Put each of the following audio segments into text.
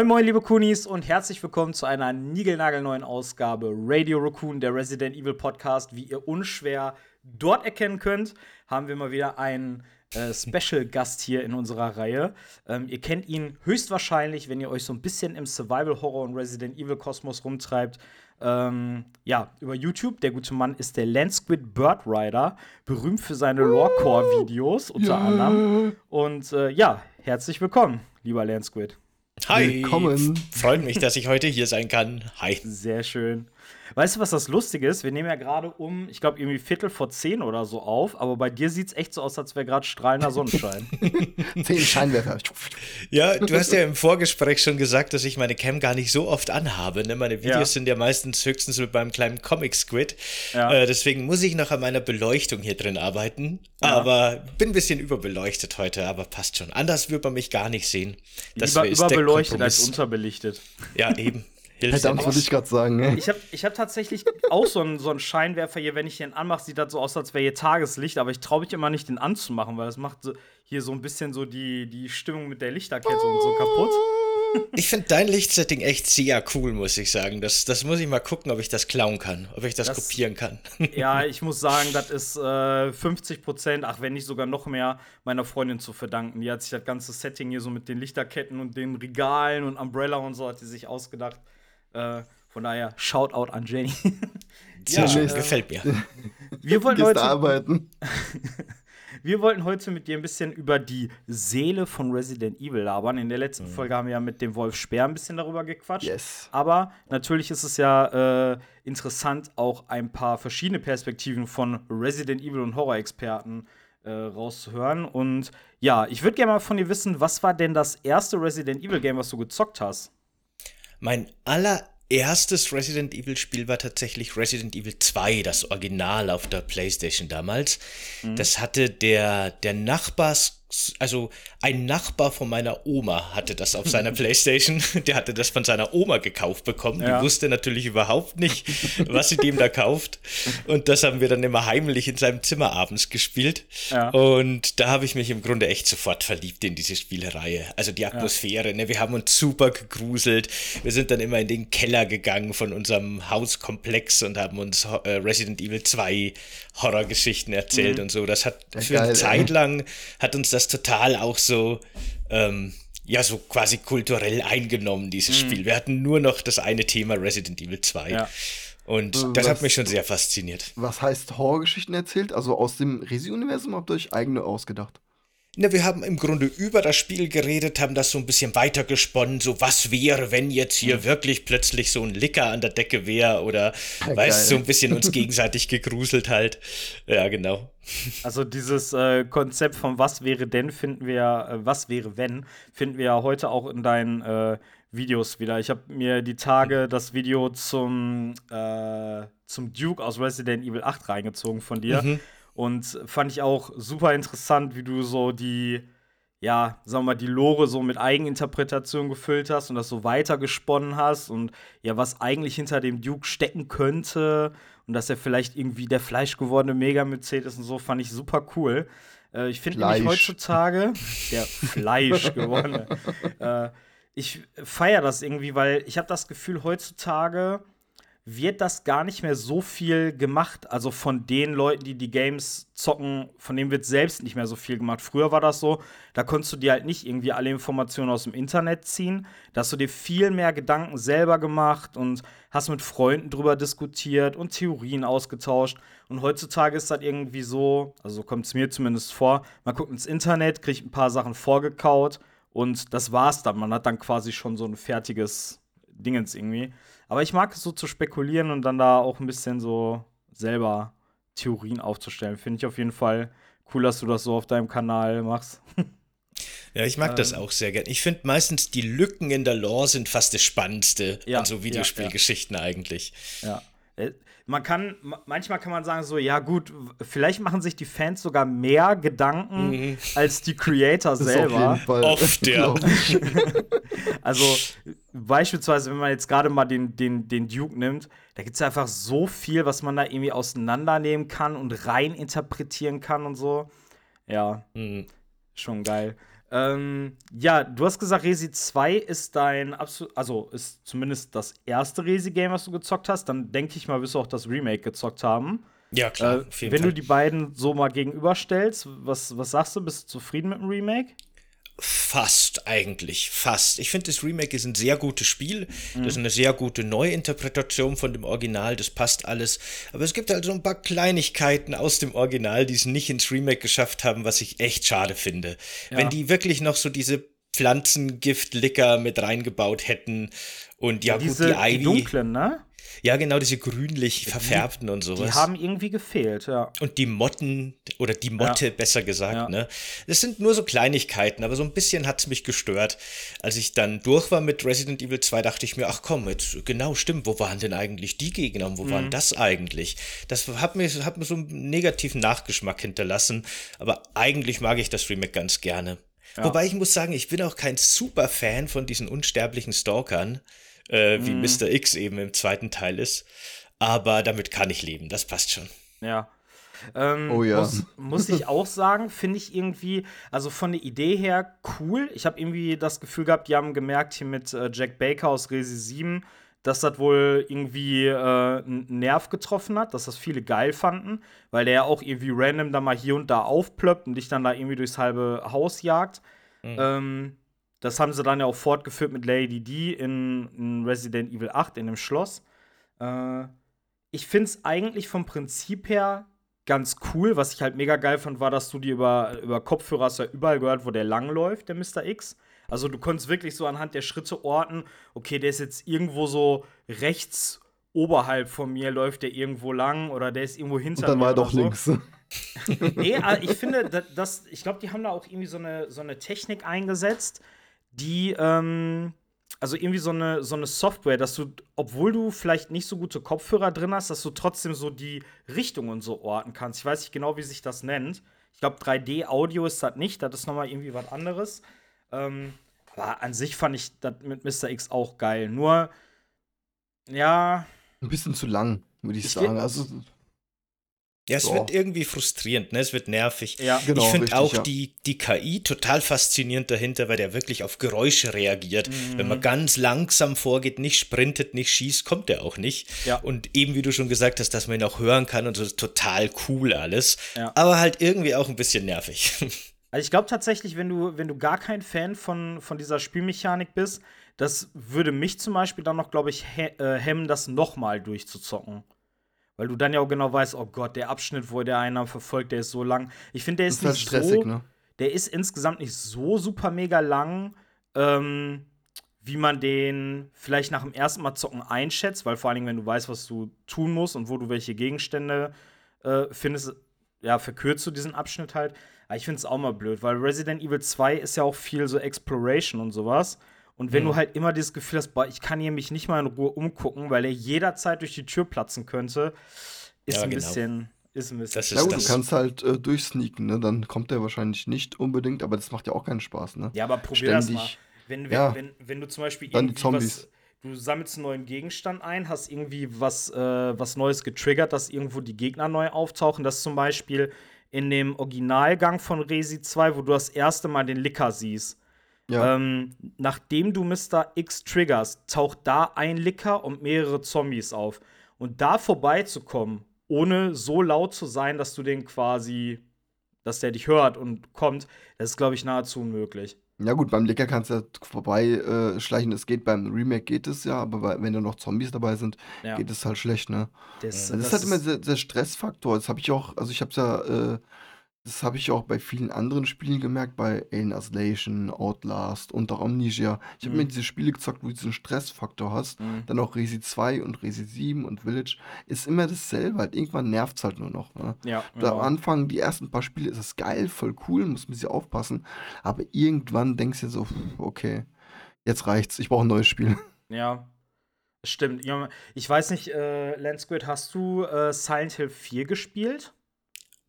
Moin Moin liebe Kunis und herzlich willkommen zu einer niegelnagelneuen Ausgabe Radio Raccoon, der Resident Evil Podcast. Wie ihr unschwer dort erkennen könnt, haben wir mal wieder einen äh, Special-Gast hier in unserer Reihe. Ähm, ihr kennt ihn höchstwahrscheinlich, wenn ihr euch so ein bisschen im Survival-Horror und Resident Evil-Kosmos rumtreibt. Ähm, ja, über YouTube. Der gute Mann ist der Landsquid Bird Rider, berühmt für seine Lorecore-Videos unter Ja. anderem. Und äh, ja, herzlich willkommen, lieber Landsquid. Hi, Willkommen. freut mich, dass ich heute hier sein kann. Hi. Sehr schön. Weißt du, was das Lustige ist? Wir nehmen ja gerade um, ich glaube, irgendwie Viertel vor zehn oder so auf, aber bei dir sieht es echt so aus, als wäre gerade strahlender Sonnenschein. Zehn Scheinwerfer. Ja, du hast ja im Vorgespräch schon gesagt, dass ich meine Cam gar nicht so oft anhabe. Ne? Meine Videos Ja. sind ja meistens höchstens mit meinem kleinen Comic-Squid. Ja. Äh, deswegen muss ich noch an meiner Beleuchtung hier drin arbeiten. Aber bin ein bisschen überbeleuchtet heute, aber passt schon. Anders wird man mich gar nicht sehen. Das Lieber ist der überbeleuchtet als unterbelichtet. Ja, eben. Hilft Verdammt, wollte ich gerade sagen. Ne? Ich habe ich hab tatsächlich auch so einen, so einen Scheinwerfer hier. Wenn ich den anmache, sieht das so aus, als wäre hier Tageslicht, aber ich traue mich immer nicht, den anzumachen, weil das macht so, hier so ein bisschen so die, die Stimmung mit der Lichterkette und so kaputt. Ich finde dein Lichtsetting echt sehr cool, muss ich sagen. Das, das muss ich mal gucken, ob ich das klauen kann, ob ich das, Das- kopieren kann. Ja, ich muss sagen, das ist äh, 50 Prozent, ach wenn nicht sogar noch mehr, meiner Freundin zu verdanken. Die hat sich das ganze Setting hier so mit den Lichterketten und den Regalen und Umbrella und so hat die sich ausgedacht. Äh, von daher, Shoutout an Jenny. Sehr schön, äh, gefällt mir. Wir wollten, heute, arbeiten? wir wollten heute mit dir ein bisschen über die Seele von Resident Evil labern. In der letzten Folge haben wir ja mit dem Wolf Speer ein bisschen darüber gequatscht. Yes. Aber natürlich ist es ja äh, interessant, auch ein paar verschiedene Perspektiven von Resident Evil und Horror-Experten äh, rauszuhören. Und ja, ich würde gerne mal von dir wissen, was war denn das erste Resident Evil-Game, was du gezockt hast? Mein allererstes Resident Evil Spiel war tatsächlich Resident Evil 2, das Original auf der PlayStation damals. Das hatte der, der Nachbars, also ein Nachbar von meiner Oma hatte das auf seiner PlayStation. Der hatte das von seiner Oma gekauft bekommen. Ja. Die wusste natürlich überhaupt nicht, was sie dem da kauft. Und das haben wir dann immer heimlich in seinem Zimmer abends gespielt. Ja. Und da habe ich mich im Grunde echt sofort verliebt in diese Spielereihe. Also die Atmosphäre, ne? wir haben uns super gegruselt. Wir sind dann immer in den Keller gegangen von unserem Hauskomplex und haben uns äh, Resident Evil 2 Horrorgeschichten erzählt und so. Das hat Ja, für geil, eine. Zeit lang hat uns das total auch so ähm, ja, so quasi kulturell eingenommen, dieses Spiel. Wir hatten nur noch das eine Thema Resident Evil 2. Ja. Und Äh, das hat was- mich schon sehr fasziniert. Was heißt Horrorgeschichten erzählt? Also aus dem Resi-Universum habt ihr euch eigene ausgedacht? Na, wir haben im Grunde über das Spiel geredet, haben das so ein bisschen weitergesponnen, so was wäre, wenn jetzt hier wirklich plötzlich so ein Licker an der Decke wäre oder, Ja, weißt so ein bisschen uns gegenseitig gegruselt halt. Ja, genau. Also dieses äh, Konzept von was wäre denn, finden wir, äh, was wäre wenn, finden wir ja heute auch in deinen äh, Videos wieder. Ich habe mir die Tage das Video zum, äh, zum Duke aus Resident Evil 8 reingezogen von dir. Und fand ich auch super interessant, wie du so die, ja, sagen wir mal, die Lore so mit Eigeninterpretation gefüllt hast und das so weitergesponnen hast und ja, was eigentlich hinter dem Duke stecken könnte und dass er vielleicht irgendwie der fleischgewordene Mega-Mycet ist und so, fand ich super cool. Äh, ich finde nämlich heutzutage der Fleischgewordene. äh, ich feiere das irgendwie, weil ich habe das Gefühl, heutzutage wird das gar nicht mehr so viel gemacht. Also von den Leuten, die die Games zocken, von denen wird selbst nicht mehr so viel gemacht. Früher war das so, da konntest du dir halt nicht irgendwie alle Informationen aus dem Internet ziehen. Da hast du dir viel mehr Gedanken selber gemacht und hast mit Freunden drüber diskutiert und Theorien ausgetauscht. Und heutzutage ist das irgendwie so, also so kommt es mir zumindest vor, man guckt ins Internet, kriegt ein paar Sachen vorgekaut Und das war's dann. Man hat dann quasi schon so ein fertiges Dingens irgendwie. Aber ich mag es so zu spekulieren und dann da auch ein bisschen so selber Theorien aufzustellen. Finde ich auf jeden Fall cool, dass du das so auf deinem Kanal machst. Ja, ich mag ähm, das auch sehr gern. Ich finde meistens die Lücken in der Lore sind fast das Spannendste ja, an so Videospielgeschichten ja, ja. eigentlich. Ja. Man kann, manchmal kann man sagen, so, ja, gut, vielleicht machen sich die Fans sogar mehr Gedanken mhm. als die Creator selber. Oft, ja. also, beispielsweise, wenn man jetzt gerade mal den, den, den Duke nimmt, da gibt es einfach so viel, was man da irgendwie auseinandernehmen kann und rein interpretieren kann und so. Ja, mhm. schon geil. Ähm, ja, du hast gesagt, Resi 2 ist dein absolut, also ist zumindest das erste Resi-Game, was du gezockt hast. Dann denke ich mal, wirst du auch das Remake gezockt haben. Ja, klar. Äh, wenn Fall. du die beiden so mal gegenüberstellst, was, was sagst du? Bist du zufrieden mit dem Remake? Fast eigentlich, fast. Ich finde, das Remake ist ein sehr gutes Spiel. Mhm. Das ist eine sehr gute Neuinterpretation von dem Original. Das passt alles. Aber es gibt halt so ein paar Kleinigkeiten aus dem Original, die es nicht ins Remake geschafft haben, was ich echt schade finde. Ja. Wenn die wirklich noch so diese Pflanzengift-Licker mit reingebaut hätten und ja, ja diese, gut, die Ivy. Die dunklen, ne? Ja, genau, diese grünlich verfärbten die, und sowas. Die haben irgendwie gefehlt, ja. Und die Motten, oder die Motte ja. besser gesagt, ja. ne? Das sind nur so Kleinigkeiten, aber so ein bisschen hat es mich gestört. Als ich dann durch war mit Resident Evil 2, dachte ich mir, ach komm, jetzt genau stimmt, wo waren denn eigentlich die Gegner und wo mhm. waren das eigentlich? Das hat mir, hat mir so einen negativen Nachgeschmack hinterlassen, aber eigentlich mag ich das Remake ganz gerne. Ja. Wobei ich muss sagen, ich bin auch kein super Fan von diesen unsterblichen Stalkern äh, wie mhm. Mr. X eben im zweiten Teil ist. Aber damit kann ich leben, das passt schon. Ja. Ähm, oh ja. Muss, muss ich auch sagen, finde ich irgendwie, also von der Idee her cool. Ich habe irgendwie das Gefühl gehabt, die haben gemerkt hier mit äh, Jack Baker aus Resi 7, dass das wohl irgendwie äh, einen Nerv getroffen hat, dass das viele geil fanden, weil der ja auch irgendwie random da mal hier und da aufplöppt und dich dann da irgendwie durchs halbe Haus jagt. Mhm. Ähm, das haben sie dann ja auch fortgeführt mit Lady D in, in Resident Evil 8 in dem Schloss. Äh, ich finde es eigentlich vom Prinzip her ganz cool. Was ich halt mega geil fand, war, dass du die über, über Kopfhörer hast ja überall gehört, wo der langläuft, der Mr. X. Also du konntest wirklich so anhand der Schritte orten, okay, der ist jetzt irgendwo so rechts oberhalb von mir, läuft der irgendwo lang oder der ist irgendwo hinter mir. Dann war er doch so. links. nee, ich finde, das, ich glaube, die haben da auch irgendwie so eine, so eine Technik eingesetzt, die, ähm, also irgendwie so eine, so eine Software, dass du, obwohl du vielleicht nicht so gute Kopfhörer drin hast, dass du trotzdem so die Richtungen so orten kannst. Ich weiß nicht genau, wie sich das nennt. Ich glaube, 3D-Audio ist das nicht, das ist nochmal irgendwie was anderes. Ähm, aber an sich fand ich das mit Mr. X auch geil. Nur, ja. Ein bisschen zu lang, würde ich, ich sagen. Also, ja, es so. wird irgendwie frustrierend, ne? Es wird nervig. Ja, genau, ich finde auch ja. die, die KI total faszinierend dahinter, weil der wirklich auf Geräusche reagiert. Mhm. Wenn man ganz langsam vorgeht, nicht sprintet, nicht schießt, kommt der auch nicht. Ja. Und eben wie du schon gesagt hast, dass man ihn auch hören kann und so total cool alles. Ja. Aber halt irgendwie auch ein bisschen nervig. Also ich glaube tatsächlich, wenn du, wenn du gar kein Fan von, von dieser Spielmechanik bist, das würde mich zum Beispiel dann noch, glaube ich, he äh, hemmen, das nochmal durchzuzocken. Weil du dann ja auch genau weißt, oh Gott, der Abschnitt, wo der einer verfolgt, der ist so lang. Ich finde, der ist, ist halt nicht stressig, so, ne? Der ist insgesamt nicht so super mega lang, ähm, wie man den vielleicht nach dem ersten Mal zocken einschätzt, weil vor allen Dingen, wenn du weißt, was du tun musst und wo du welche Gegenstände äh, findest, ja, verkürzt du diesen Abschnitt halt. Aber ich finde es auch mal blöd, weil Resident Evil 2 ist ja auch viel so Exploration und sowas. Und wenn mhm. du halt immer dieses Gefühl hast, boah, ich kann hier mich nicht mal in Ruhe umgucken, weil er jederzeit durch die Tür platzen könnte, ist ja, ein genau. bisschen. Ist ein bisschen. Das ist ja, gut, das. du kannst halt äh, durchsneaken, ne? Dann kommt der wahrscheinlich nicht unbedingt, aber das macht ja auch keinen Spaß, ne? Ja, aber probier Ständig. das mal. Wenn, wenn, ja. wenn, wenn, du zum Beispiel irgendwie was, du sammelst einen neuen Gegenstand ein, hast irgendwie was, äh, was Neues getriggert, dass irgendwo die Gegner neu auftauchen. Das zum Beispiel in dem Originalgang von Resi 2, wo du das erste Mal den Licker siehst. Ja. Ähm, nachdem du Mr. X triggerst, taucht da ein Licker und mehrere Zombies auf. Und da vorbeizukommen, ohne so laut zu sein, dass du den quasi, dass der dich hört und kommt, das ist, glaube ich, nahezu unmöglich. Ja gut, beim Licker kannst du ja vorbeischleichen. Äh, es geht beim Remake geht es ja, aber wenn da noch Zombies dabei sind, ja. geht es halt schlecht, ne? Das, das, das ist halt immer der, der Stressfaktor. Das habe ich auch, also ich habe es ja äh, Das habe ich auch bei vielen anderen Spielen gemerkt, bei Alien Isolation, Outlast und auch Amnesia. Ich habe Mhm. mir diese Spiele gezockt, wo du diesen Stressfaktor hast. Mhm. Dann auch Resi 2 und Resi 7 und Village. Ist immer dasselbe, halt irgendwann nervt es halt nur noch. Ne? Ja, Und am genau. Anfang, die ersten paar Spiele, ist es geil, voll cool, muss ein bisschen aufpassen. Aber irgendwann denkst du dir so, okay, jetzt reicht's, ich brauche ein neues Spiel. Ja. Stimmt. Ich weiß nicht, äh, Landsquid, hast du äh, Silent Hill 4 gespielt?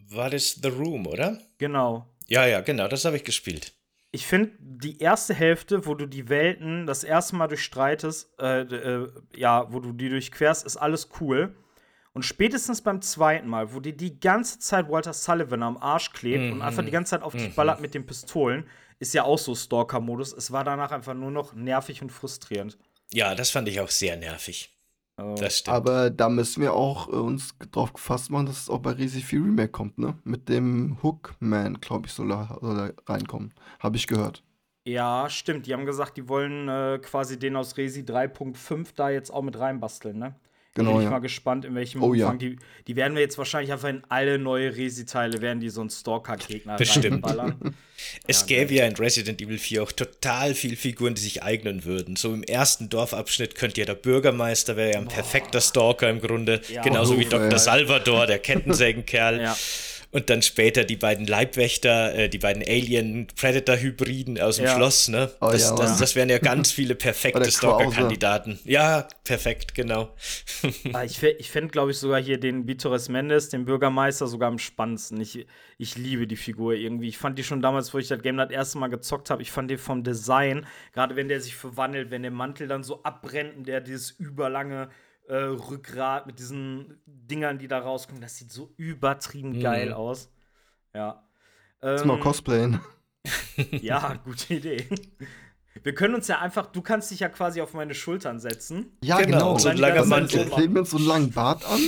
War das The Room, oder? Genau. Ja, ja, genau, das habe ich gespielt. Ich finde, die erste Hälfte, wo du die Welten das erste Mal durchstreitest, äh, äh, ja, wo du die durchquerst, ist alles cool. Und spätestens beim zweiten Mal, wo dir die ganze Zeit Walter Sullivan am Arsch klebt und einfach die ganze Zeit auf dich ballert mit den Pistolen, ist ja auch so Stalker-Modus. Es war danach einfach nur noch nervig und frustrierend. Ja, das fand ich auch sehr nervig. Also, Das stimmt. Aber da müssen wir auch äh, uns drauf gefasst machen, dass es auch bei Resi 4 Remake kommt, ne? Mit dem Hookman, glaube ich, soll er, soll er reinkommen. Habe ich gehört. ja, stimmt. Die haben gesagt, die wollen äh, quasi den aus Resi 3.5 da jetzt auch mit reinbasteln, ne? Genau, Bin ich ja. mal gespannt, in welchem Oh, ja. Umfang. Die, die werden wir jetzt wahrscheinlich einfach in alle neue Resi-Teile, werden die so einen Stalker-Gegner Bestimmt. reinballern. Es Ja, gäbe ja in Resident Evil 4 auch total viel Figuren, die sich eignen würden. So im ersten Dorfabschnitt könnte ja der Bürgermeister, wäre ja ein perfekter Stalker im Grunde. Ja. Genauso wie Dr. Salvador, der Kettensägenkerl. Ja. Und dann später die beiden Leibwächter, äh, die beiden Alien-Predator-Hybriden aus dem Ja. Schloss, ne? Oh, das, ja, das, das wären ja ganz viele perfekte. Stalker-Kandidaten. Ja, perfekt, genau. Ah, Ich, ich fände, glaube ich, sogar hier den Vitores Mendes, den Bürgermeister, sogar am spannendsten. Ich, ich liebe die Figur irgendwie. Ich fand die schon damals, wo ich das Game das erste Mal gezockt habe, ich fand den vom Design, gerade wenn der sich verwandelt, wenn der Mantel dann so abbrennt und der dieses überlange äh, Rückgrat mit diesen Dingern, die da rauskommen, das sieht so übertrieben geil aus. Ja. Lass mal Ähm, cosplayen. ja, gute Idee. Wir können uns ja einfach, du kannst dich ja quasi auf meine Schultern setzen. Ja, genau, genau. so ein Dann langer Mantel. so Wir kleben uns so einen langen Bart an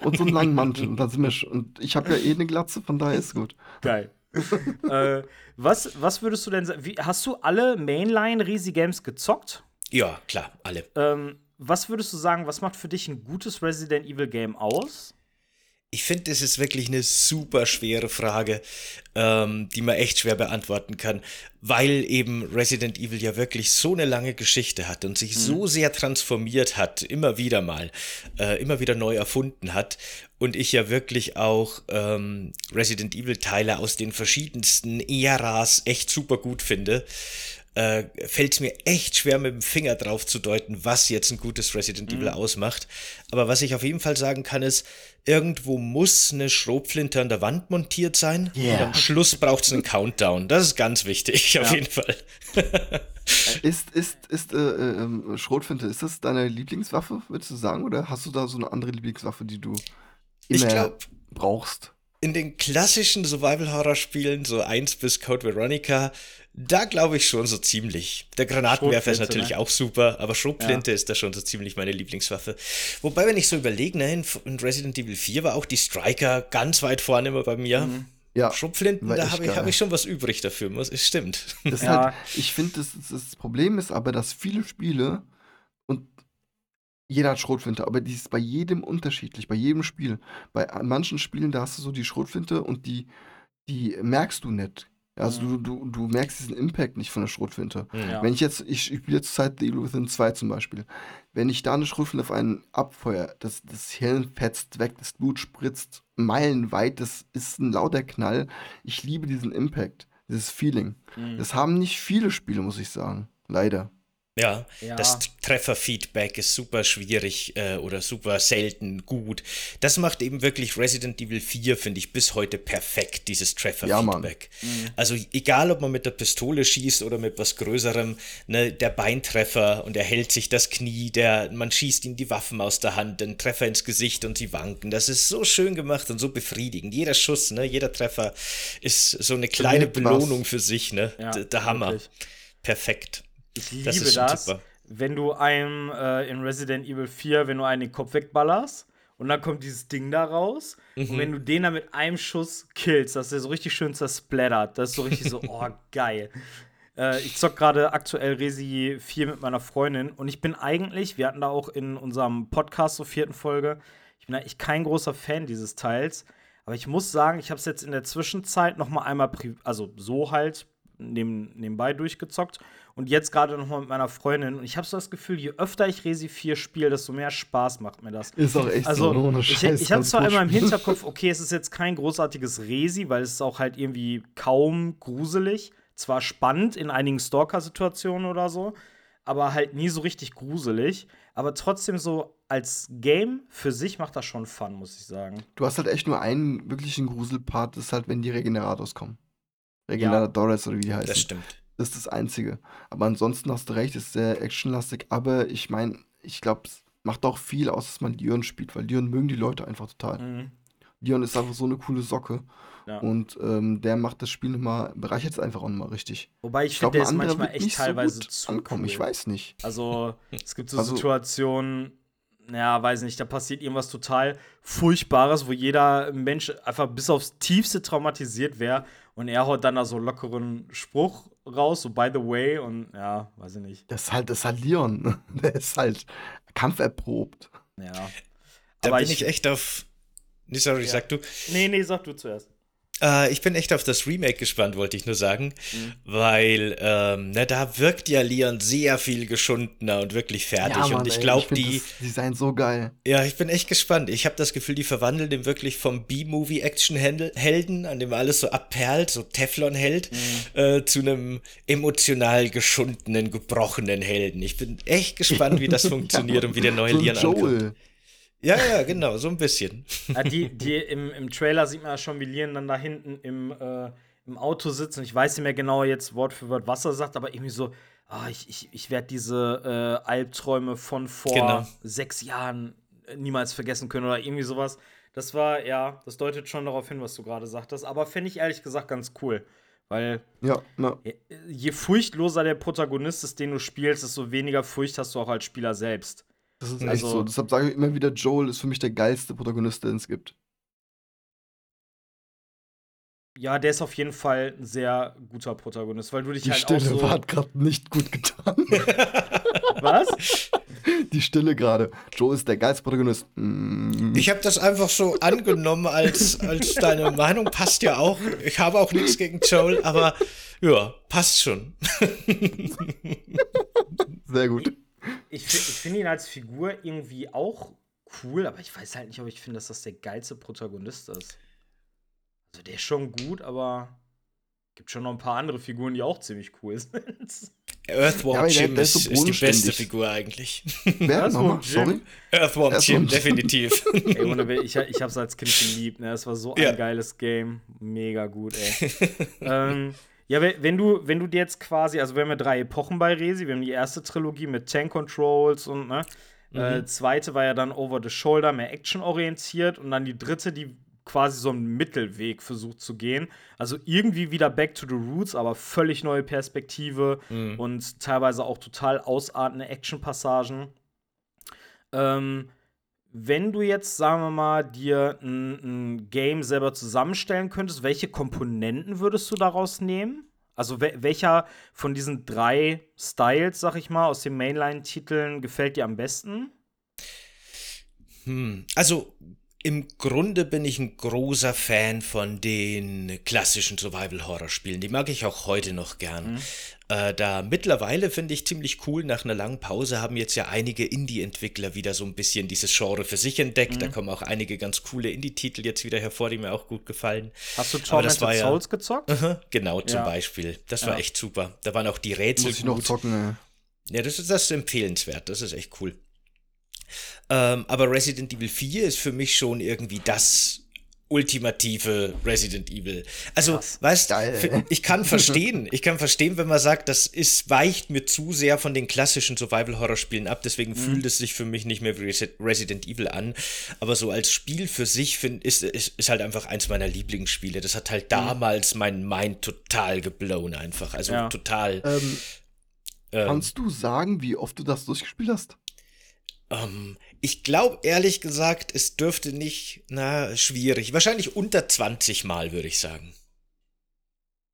und so einen langen Mantel. Und dann sind wir schon. Und ich habe ja eh eine Glatze, von daher ist gut. Geil. äh, was, was würdest du denn sagen? Wie, hast du alle Mainline Resi Games gezockt? Ja, klar, alle. Ähm, was würdest du sagen, was macht für dich ein gutes Resident Evil Game aus? Ich finde, das ist wirklich eine super schwere Frage, ähm, die man echt schwer beantworten kann, weil eben Resident Evil ja wirklich so eine lange Geschichte hat und sich so sehr transformiert hat, immer wieder mal, äh, immer wieder neu erfunden hat. Und ich ja wirklich auch ähm, Resident Evil-Teile aus den verschiedensten Äras echt super gut finde äh, fällt es mir echt schwer, mit dem Finger drauf zu deuten, was jetzt ein gutes Resident Evil ausmacht. Aber was ich auf jeden Fall sagen kann, ist, irgendwo muss eine Schrotflinte an der Wand montiert sein. Yeah. Und am Schluss braucht es einen Countdown. Das ist ganz wichtig, auf Ja. jeden Fall. Ist, ist, ist, äh, äh, ähm, Schrotflinte, ist das deine Lieblingswaffe, würdest du sagen? Oder hast du da so eine andere Lieblingswaffe, die du immer glaub- brauchst? In den klassischen Survival-Horror-Spielen, so 1 bis Code Veronica, da glaube ich schon so ziemlich. Der Granatenwerfer ist natürlich ne? auch super, aber Schrotflinte ist da schon so ziemlich meine Lieblingswaffe. Wobei, wenn ich so überlege, ne, in, in Resident Evil 4 war auch die Striker ganz weit vorne immer bei mir. Ja. Schrotflinten, war da habe ich, hab ich schon was übrig dafür, muss, es stimmt. Das ist Ja. halt, ich finde, das, das, das Problem ist aber, dass viele Spiele und jeder hat Schrotflinte, aber die ist bei jedem unterschiedlich, bei jedem Spiel. Bei manchen Spielen, da hast du so die Schrotflinte und die, die merkst du nicht. Also du, du, du merkst diesen Impact nicht von der Schrotflinte. Ja. Wenn ich jetzt, ich, ich spiele zurzeit The Evil Within 2 zum Beispiel. Wenn ich da eine Schrotflinte auf einen abfeuer, das, das Hirn fetzt weg, das Blut spritzt meilenweit, das ist ein lauter Knall. Ich liebe diesen Impact, dieses Feeling. Mhm. Das haben nicht viele Spiele, muss ich sagen. Leider. Ja, Ja. das Trefferfeedback ist super schwierig äh, oder super selten gut. Das macht eben wirklich Resident Evil 4, finde ich, bis heute perfekt, dieses Ja, Mann. Trefferfeedback. also egal, ob man mit der Pistole schießt oder mit was Größerem, ne, der Beintreffer und er hält sich das Knie, der, man schießt ihm die Waffen aus der Hand, ein Treffer ins Gesicht und sie wanken. Das ist so schön gemacht und so befriedigend. Jeder Schuss, ne, jeder Treffer ist so eine kleine was. Belohnung für sich, ne? Ja, D- der Hammer. wirklich. Perfekt. Ich liebe Das das, wenn du einem äh, in Resident Evil 4, wenn du einen den Kopf wegballerst und dann kommt dieses Ding da raus und Mhm. wenn du den dann mit einem Schuss killst, dass der so richtig schön zersplattert, das ist so richtig so, oh, geil. Äh, ich zock gerade aktuell Resi 4 mit meiner Freundin und ich bin eigentlich, wir hatten da auch in unserem Podcast zur vierten Folge, ich bin eigentlich kein großer Fan dieses Teils, Aber ich muss sagen, ich habe es jetzt in der Zwischenzeit noch mal einmal, also so halt neben, nebenbei durchgezockt und jetzt gerade noch mal mit meiner Freundin. Und ich habe so das Gefühl, je öfter ich Resi 4 spiele, desto mehr Spaß macht mir das. Ist auch echt Also, so, ohne ich, Scheiß. ich habe ganz zwar immer im. Hinterkopf, okay, es ist jetzt kein großartiges Resi, weil es ist auch halt irgendwie kaum gruselig. Zwar spannend in einigen Stalker-Situationen oder so, aber halt nie so richtig gruselig. Aber trotzdem so als Game für sich macht das schon Fun, muss ich sagen. Du hast halt echt nur einen wirklichen Gruselpart, das ist halt, wenn die Regenerators kommen. Regenerators oder wie die heißen. Das stimmt. Das ist das Einzige. Aber ansonsten hast du recht, ist sehr actionlastig. Aber ich meine, ich glaube, es macht auch viel aus, dass man Leon spielt, weil Leon mögen die Leute einfach total. Mhm. Leon ist einfach so eine coole Socke. Ja. Und ähm, der macht das Spiel nochmal, bereichert es einfach auch nochmal richtig. Wobei ich Ich finde, der ist manchmal echt teilweise so zu ankommen. cool. Ich weiß nicht. Also, es gibt so Also- Situationen, ja, weiß nicht, da passiert irgendwas total Furchtbares, wo jeder Mensch einfach bis aufs Tiefste traumatisiert wäre und er haut dann da so lockeren Spruch raus, so by the way, und ja, weiß ich nicht. Das ist halt, das ist halt Leon. Der ist halt kampferprobt. Ja. Da Aber bin ich- ich, echt auf. Nee, sorry, Ja. sag du. Nee, nee, sag du zuerst. Äh, ich bin echt auf das Remake gespannt, wollte ich nur sagen. Mhm. Weil, ähm, na, da wirkt ja Leon sehr viel geschundener und wirklich fertig. und ich glaube, die. Das Design so geil. Ja, ich bin echt gespannt. Ich habe das Gefühl, die verwandeln den wirklich vom B-Movie-Action-Helden, an dem alles so abperlt, so Teflon-Held, Mhm. äh, zu einem emotional geschundenen, gebrochenen Helden. Ich bin echt gespannt, wie das funktioniert und wie der neue so Leon ankommt. Ja, ja, genau, so ein bisschen. Ja, die, die im, im Trailer sieht man ja schon, wie Lian dann da hinten im, äh, im Auto sitzt und ich weiß nicht mehr genau jetzt Wort für Wort, was er sagt, aber irgendwie so, ah, ich, ich, ich werde diese äh, Albträume von vor Genau. sechs Jahren äh, niemals vergessen können oder irgendwie sowas. Das war, ja, das deutet schon darauf hin, was du gerade sagtest, aber finde ich ehrlich gesagt ganz cool, weil Ja, je- je furchtloser der Protagonist ist, den du spielst, desto weniger Furcht hast du auch als Spieler selbst. Das ist echt Also- so. Deshalb sage ich immer wieder, Joel ist für mich der geilste Protagonist, den es gibt. Ja, der ist auf jeden Fall ein sehr guter Protagonist, weil du dich Die halt Stille auch so. hat gerade nicht gut getan. Was? Die Stille gerade. Joel ist der geilste Protagonist. Mm. Ich habe das einfach so angenommen, als, als deine Meinung passt ja auch. Ich habe auch nichts gegen Joel, aber ja, passt schon. Sehr gut. Ich, ich finde ihn als Figur irgendwie auch cool, aber ich weiß halt nicht, ob ich finde, dass das der geilste Protagonist ist. Also der ist schon gut, aber gibt schon noch ein paar andere Figuren, die auch ziemlich cool sind. Earthworm Ja, Jim ist so ist die beste. Figur eigentlich. Wer? Wohl Jim. Sorry? Earthworm Earthworm Jim, Jim. definitiv. ey, ohne ich, ich hab's als Kind geliebt, ne? Das war so ein Ja. geiles Game. Mega gut, ey. ähm, ja, we- wenn du, wenn du dir jetzt quasi, also wir haben ja drei Epochen bei Resi, wir haben die erste Trilogie mit Tank Controls und, ne? Äh, zweite war ja dann Over the Shoulder, mehr actionorientiert und dann die dritte, die quasi so einen Mittelweg versucht zu gehen. Also irgendwie wieder back to the roots, aber völlig neue Perspektive und teilweise auch total ausartende Action-Passagen. Ähm, wenn du jetzt, sagen wir mal, dir ein, ein Game selber zusammenstellen könntest, welche Komponenten würdest du daraus nehmen? Also wel welcher von diesen drei Styles, sag ich mal, aus den Mainline-Titeln gefällt dir am besten? Hm, Also im Grunde bin ich ein großer Fan von den klassischen Survival-Horror-Spielen. Die mag ich auch heute noch gern. Äh, da mittlerweile finde ich ziemlich cool, nach einer langen Pause haben jetzt ja einige Indie-Entwickler wieder so ein bisschen dieses Genre für sich entdeckt. Da kommen auch einige ganz coole Indie-Titel jetzt wieder hervor, die mir auch gut gefallen. Hast du das Tormented war ja- Souls gezockt? Aha, Genau, zum Ja. Beispiel. Das war Ja. echt super. Da waren auch die Rätsel Muss ich noch gut. zocken, ey. Ja, das ist, das ist empfehlenswert. Das ist echt cool. Ähm, aber Resident Evil 4 ist für mich schon irgendwie das ultimative Resident Evil. Also, Krass. weißt du, ich kann verstehen, ich kann verstehen, wenn man sagt, das ist, weicht mir zu sehr von den klassischen Survival-Horror-Spielen ab, deswegen fühlt es sich für mich nicht mehr wie Resi- Resident Evil an. Aber so als Spiel für sich find, ist, ist, ist halt einfach eins meiner Lieblingsspiele. Das hat halt damals mein Mind total geblown einfach. Also Ja. total. Ähm, ähm, kannst du sagen, wie oft du das durchgespielt hast? Ähm, ich glaube ehrlich gesagt, es dürfte nicht, na, schwierig. Wahrscheinlich unter 20 Mal, würde ich sagen.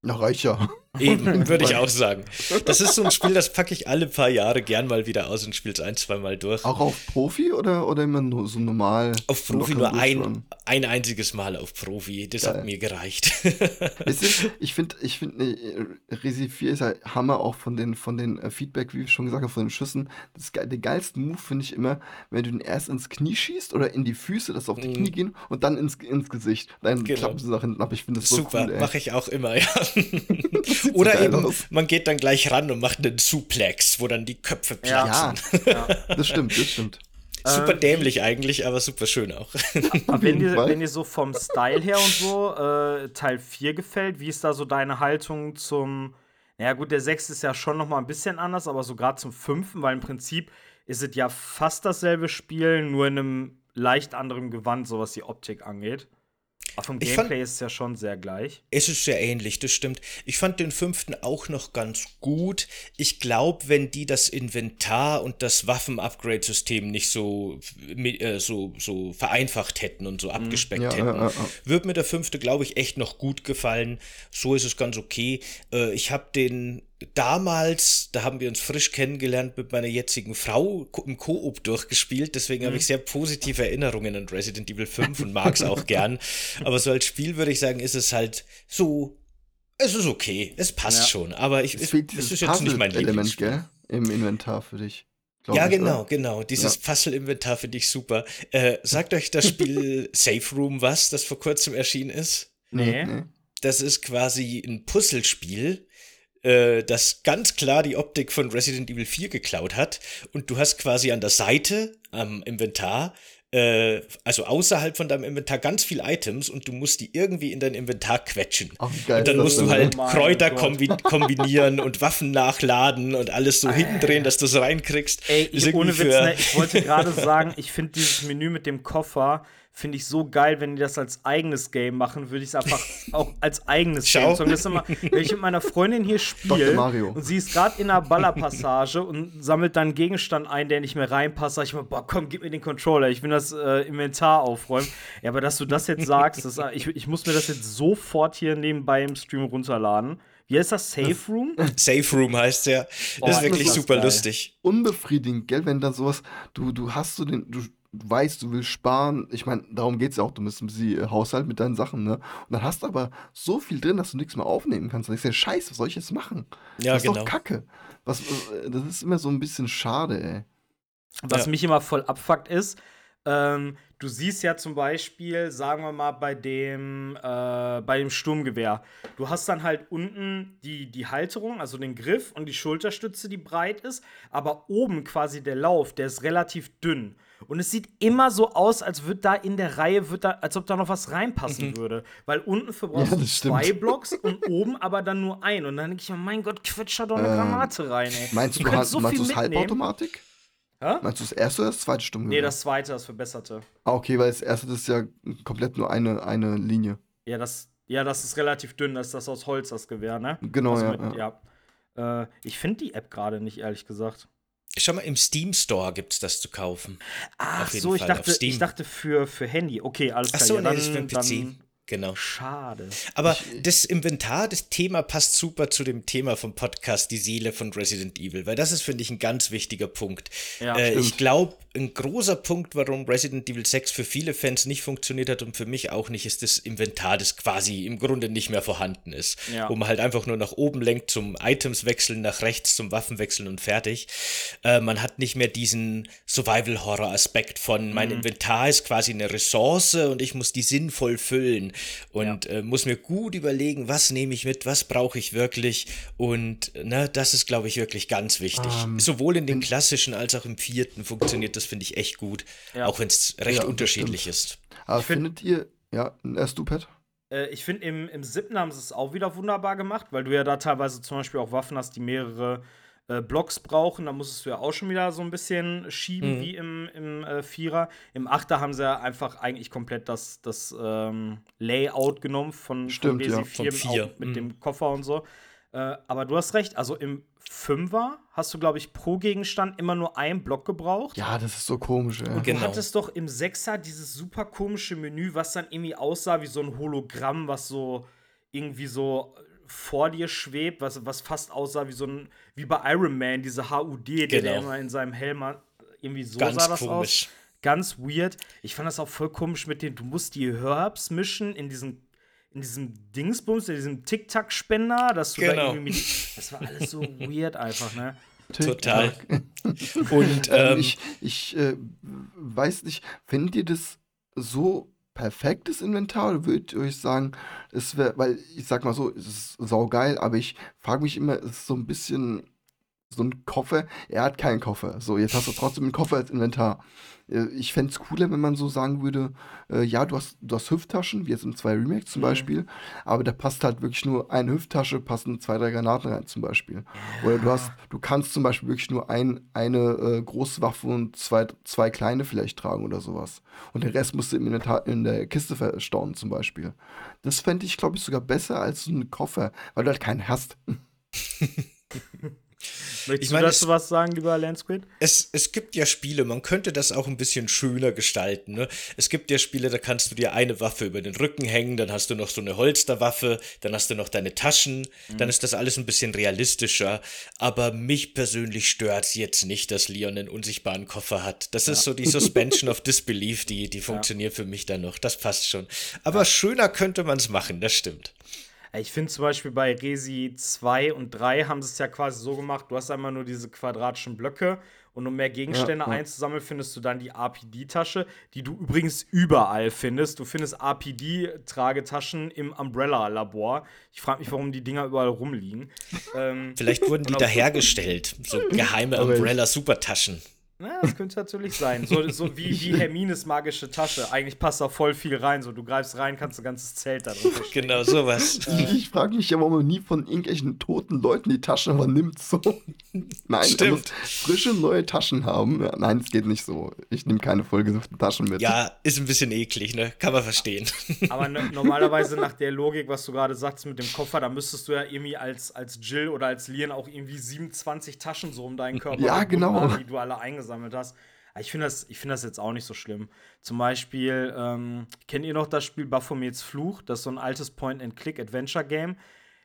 Na, reicht ja. Eben, würde ich auch sagen. Das ist so ein Spiel, das packe ich alle paar Jahre gern mal wieder aus und spiele es ein, zwei Mal durch. Auch auf Profi oder, oder immer nur so normal? Auf Profi nur ein, ein einziges Mal auf Profi. Das Geil. hat mir gereicht. Ist, ich finde, ich find, äh, Resi 4 ist ja Hammer auch von den, von den äh, Feedback, wie ich schon gesagt habe, von den Schüssen. Das, den geilsten Move finde ich immer, wenn du den erst ins Knie schießt oder in die Füße, dass auf die mm. Knie gehen und dann ins, ins Gesicht. Dann genau. klappen sie nach hinten ab. Ich finde das so Super, cool, mache ich auch immer, ja. Oder eben, aus. man geht dann gleich ran und macht einen Suplex, wo dann die Köpfe platzen. Ja, ja. das stimmt, das stimmt. Super ähm, dämlich eigentlich, aber super schön auch. Aber wenn dir, wenn dir so vom Style her und so äh, Teil 4 gefällt, wie ist da so deine Haltung zum. Naja, gut, der 6 ist ja schon noch mal ein bisschen anders, aber so gerade zum 5., weil im Prinzip ist es ja fast dasselbe Spiel, nur in einem leicht anderen Gewand, so was die Optik angeht. Aber vom Gameplay fand, ist es ja schon sehr gleich. Es ist sehr ähnlich, das stimmt. Ich fand den fünften auch noch ganz gut. Ich glaube, wenn die das Inventar und das Waffen-Upgrade-System nicht so, äh, so, so vereinfacht hätten und so mhm. abgespeckt ja, hätten, ja, ja, würde mir der fünfte, glaube ich, echt noch gut gefallen. So ist es ganz okay. Äh, ich habe den damals, da haben wir uns frisch kennengelernt mit meiner jetzigen Frau im Koop durchgespielt, deswegen mhm. habe ich sehr positive Erinnerungen an Resident Evil 5 und mag es auch gern. Aber so als Spiel würde ich sagen, ist es halt so, es ist okay, es passt ja. schon, aber ich, es, es ist jetzt nicht mein Element, gell? Im Inventar für dich. Ja, genau, oder? genau. Dieses ja. Puzzle-Inventar finde ich super. Äh, sagt euch das Spiel Safe Room was, das vor kurzem erschienen ist? Nee. nee. Das ist quasi ein Puzzlespiel, äh, das ganz klar die Optik von Resident Evil 4 geklaut hat. Und du hast quasi an der Seite am Inventar äh, also außerhalb von deinem Inventar ganz viele Items und du musst die irgendwie in dein Inventar quetschen. Ach, geil, und dann musst du halt oh Kräuter kombi kombinieren und Waffen nachladen und alles so hindrehen, dass du es reinkriegst. Ey, ich, ohne Witz, ne, ich wollte gerade sagen, ich finde dieses Menü mit dem Koffer finde ich so geil, wenn die das als eigenes Game machen, würde ich es einfach auch als eigenes Schau. Game. Das ist immer, wenn ich mit meiner Freundin hier spiele und sie ist gerade in einer Ballerpassage und sammelt dann einen Gegenstand ein, der nicht mehr reinpasst, sag ich mal, boah, komm, gib mir den Controller, ich will das äh, Inventar aufräumen. Ja, aber dass du das jetzt sagst, das, ich, ich muss mir das jetzt sofort hier nebenbei im Stream runterladen. Wie heißt das? Safe Room? Safe Room heißt ja. Das oh, ist wirklich das super geil. lustig. Unbefriedigend, gell, wenn dann sowas, du, du hast so den, du weißt, du willst sparen. Ich meine, darum geht es ja auch. Du musst sie äh, Haushalt mit deinen Sachen, ne? Und dann hast du aber so viel drin, dass du nichts mehr aufnehmen kannst. Und ich sage, scheiße, was soll ich jetzt machen? Ja, das ist genau. doch Kacke. Was, äh, das ist immer so ein bisschen schade, ey. Was ja. mich immer voll abfuckt ist, ähm, du siehst ja zum Beispiel, sagen wir mal, bei dem, äh, bei dem Sturmgewehr. Du hast dann halt unten die, die Halterung, also den Griff und die Schulterstütze, die breit ist, aber oben quasi der Lauf, der ist relativ dünn. Und es sieht immer so aus, als würde da in der Reihe, wird da, als ob da noch was reinpassen mhm. würde. Weil unten verbrauchst ja, du zwei Blocks und oben aber dann nur ein. Und dann denke ich mir, mein Gott, quetscht da doch eine ähm, Granate rein, ey. Meinst du, du halt, so meinst du Halbautomatik? Hä? Meinst du das erste oder das zweite Sturmgewehr? Nee, das zweite, das verbesserte. Ah, okay, weil das erste das ist ja komplett nur eine, eine Linie. Ja, das, ja, das ist relativ dünn, das ist das aus Holz, das Gewehr, ne? Genau, also ja, mit, ja. ja. Äh, ich finde die App gerade nicht, ehrlich gesagt. Schau mal, im Steam Store gibt es das zu kaufen. Ach so, ich dachte, ich dachte für, für Handy. Okay, alles klar. Ach so, ja, nee, dann, das ist für den PC. Genau. Schade. Aber das Inventar, das Thema passt super zu dem Thema vom Podcast, die Seele von Resident Evil, weil das ist, finde ich, ein ganz wichtiger Punkt. Ja, äh, ich glaube, ein großer Punkt, warum Resident Evil 6 für viele Fans nicht funktioniert hat und für mich auch nicht, ist das Inventar, das quasi im Grunde nicht mehr vorhanden ist. Ja. Wo man halt einfach nur nach oben lenkt zum Items wechseln, nach rechts zum Waffen wechseln und fertig. Äh, man hat nicht mehr diesen Survival-Horror-Aspekt von, mein mhm. Inventar ist quasi eine Ressource und ich muss die sinnvoll füllen und ja. äh, muss mir gut überlegen, was nehme ich mit, was brauche ich wirklich und ne, das ist, glaube ich, wirklich ganz wichtig. Um, ähm, Sowohl in den klassischen als auch im vierten funktioniert das, finde ich, echt gut, ja. auch wenn es recht ja, unterschiedlich ist. Aber ich findet ihr, ja, erst du, Pat? Äh, ich finde, im, im siebten haben sie es auch wieder wunderbar gemacht, weil du ja da teilweise zum Beispiel auch Waffen hast, die mehrere äh, Blocks brauchen, da musstest du ja auch schon wieder so ein bisschen schieben, mhm. wie im, im äh, Vierer. Im Achter haben sie ja einfach eigentlich komplett das, das ähm, Layout genommen von, Stimmt, von ja. 4, Vier. mit mhm. dem Koffer und so. Äh, aber du hast recht, also im Fünfer hast du, glaube ich, pro Gegenstand immer nur einen Block gebraucht. Ja, das ist so komisch, ey. Und genau. du hattest doch im Sechser dieses super komische Menü, was dann irgendwie aussah wie so ein Hologramm, was so irgendwie so vor dir schwebt, was, was fast aussah wie so ein, wie bei Iron Man, diese HUD, die Genau. der immer in seinem Helm hat. Irgendwie so Ganz sah das komisch. aus. Ganz weird. Ich fand das auch voll komisch mit dem, du musst die Herbs mischen in diesem, in diesem Dingsbums, in diesem Tic-Tac-Spender, dass du da Genau. irgendwie mit, Das war alles so weird einfach, ne? Total. Und Ähm, ähm, ich ich äh, weiß nicht, findet ihr das so perfektes Inventar oder würdet ihr euch sagen, es wäre, weil ich sag mal so, es ist saugeil, aber ich frage mich immer, es ist so ein bisschen so ein Koffer, er hat keinen Koffer. So, jetzt hast du trotzdem einen Koffer als Inventar. Äh, Ich fände es cooler, wenn man so sagen würde, äh, ja, du hast, du hast Hüfttaschen, wie jetzt im 2 Remake zum Mhm. Beispiel, aber da passt halt wirklich nur eine Hüfttasche, passen zwei, drei Granaten rein zum Beispiel. Oder du hast, du kannst zum Beispiel wirklich nur ein, eine äh, große Waffe und zwei, zwei kleine vielleicht tragen oder sowas. Und den Rest musst du im Inventar, in der Kiste verstauen zum Beispiel. Das fände ich, glaube ich, sogar besser als so ein Koffer, weil du halt keinen hast. Möchtest Ich meine, du es- dazu was sagen, lieber Landsquid? es, es gibt ja Spiele, man könnte das auch ein bisschen schöner gestalten. Ne? Es gibt ja Spiele, da kannst du dir eine Waffe über den Rücken hängen, dann hast du noch so eine Holsterwaffe, dann hast du noch deine Taschen, dann ist das alles ein bisschen realistischer. Aber mich persönlich stört es jetzt nicht, dass Leon einen unsichtbaren Koffer hat. Das ist so die Suspension of Disbelief, die, die funktioniert für mich dann noch. Das passt schon. Aber schöner könnte man es machen, das stimmt. Ich finde zum Beispiel bei Resi 2 und 3 haben sie es ja quasi so gemacht, du hast einmal nur diese quadratischen Blöcke und um mehr Gegenstände Ja, ja. einzusammeln, findest du dann die RPD-Tasche, die du übrigens überall findest. Du findest RPD-Tragetaschen im Umbrella-Labor. Ich frage mich, warum die Dinger überall rumliegen. ähm, Vielleicht wurden die da hergestellt. So geheime Umbrella-Supertaschen. Na, das könnte natürlich sein. So, so wie, wie Hermines magische Tasche. Eigentlich passt da voll viel rein. So, du greifst rein, kannst ein ganzes Zelt da drin verstecken. Genau, sowas. Ich, ich frage mich ja, warum man nie von irgendwelchen toten Leuten die Taschen aber nimmt. So. Nein, Stimmt. frische neue Taschen haben. Ja, nein, es geht nicht so. Ich nehme keine vollgesuchten Taschen mit. Ja, ist ein bisschen eklig, ne? Kann man verstehen. Aber ne, normalerweise nach der Logik, was du gerade sagst mit dem Koffer, da müsstest du ja irgendwie als, als Jill oder als Lian auch irgendwie 27 Taschen so um deinen Körper Ja, genau. haben, die du alle eingesammelt hast. Aber Ich finde das, ich find das jetzt auch nicht so schlimm. Zum Beispiel, ähm, kennt ihr noch das Spiel Baphomets Fluch? Das ist so ein altes Point-and-Click-Adventure-Game.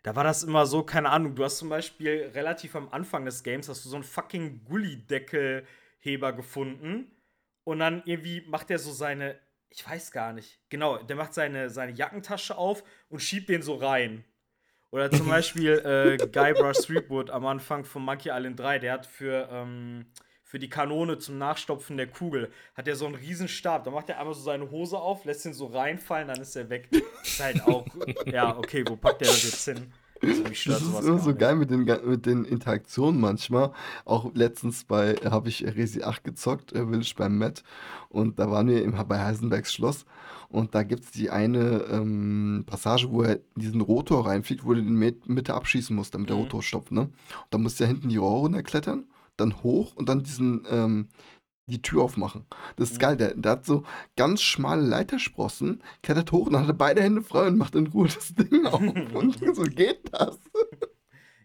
Da war das immer so, keine Ahnung, du hast zum Beispiel relativ am Anfang des Games hast du so einen fucking Gullideckelheber gefunden und dann irgendwie macht er so seine, ich weiß gar nicht, genau, der macht seine, seine Jackentasche auf und schiebt den so rein. Oder zum Beispiel äh, Guybrush Threepwood am Anfang von Monkey Island 3, der hat für, ähm, für die Kanone zum Nachstopfen der Kugel, hat er so einen riesen Stab. Da macht er einmal so seine Hose auf, lässt ihn so reinfallen, dann ist er weg. Ist halt auch, ja, okay, wo packt er das jetzt hin? Also, Das ist immer so nicht. geil mit den, mit den Interaktionen manchmal. Auch letztens bei, habe ich Resi 8 gezockt, äh, Village beim Matt. Und da waren wir im, bei Heisenbergs Schloss. Und da gibt es die eine ähm, Passage, wo er in diesen Rotor reinfliegt, wo er den mit Mitte abschießen muss, damit der Mhm. Rotor stoppt. Ne? Und dann muss er hinten die Rohre runterklettern, dann hoch und dann diesen, ähm, die Tür aufmachen. Das ist Mhm. geil. Der, der hat so ganz schmale Leitersprossen, klettert hoch und dann hat er beide Hände frei und macht in Ruhe das Ding auf. Und so geht das.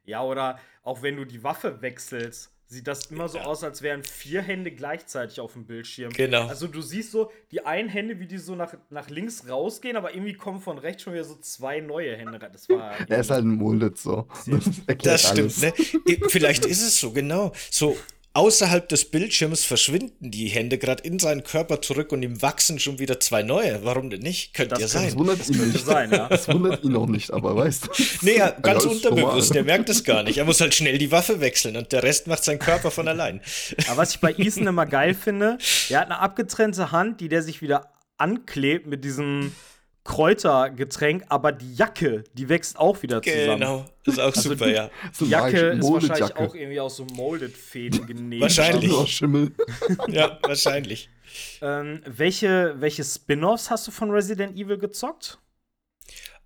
Ja, oder auch wenn du die Waffe wechselst, sieht das immer so aus, als wären vier Hände gleichzeitig auf dem Bildschirm. Genau. Also du siehst so die einen Hände, wie die so nach, nach links rausgehen, aber irgendwie kommen von rechts schon wieder so zwei neue Hände rein. Das war. Er ist halt ein Molded so. Das Das stimmt, ne? Vielleicht ist es so, genau. So außerhalb des Bildschirms verschwinden die Hände gerade in seinen Körper zurück und ihm wachsen schon wieder zwei neue. Warum denn nicht? Könnte Das ja könnte Das sein. wundert ihn nicht. sein, ja. Das wundert ihn auch nicht, aber weißt du. Nee, ja, ganz Ja, ist unterbewusst. Der merkt es gar nicht. Er muss halt schnell die Waffe wechseln und der Rest macht sein Körper von allein. Aber was ich bei Ethan immer geil finde, der hat eine abgetrennte Hand, die der sich wieder anklebt mit diesem Kräutergetränk, aber die Jacke, die wächst auch wieder zusammen. Genau. Das ist auch Also super, die- ja. Die Jacke ist wahrscheinlich Molded-Jacke. auch irgendwie aus so Molded-Fäden genäht. Wahrscheinlich. Aus Schimmel. Ja, wahrscheinlich. Ähm, welche, welche Spin-offs hast du von Resident Evil gezockt?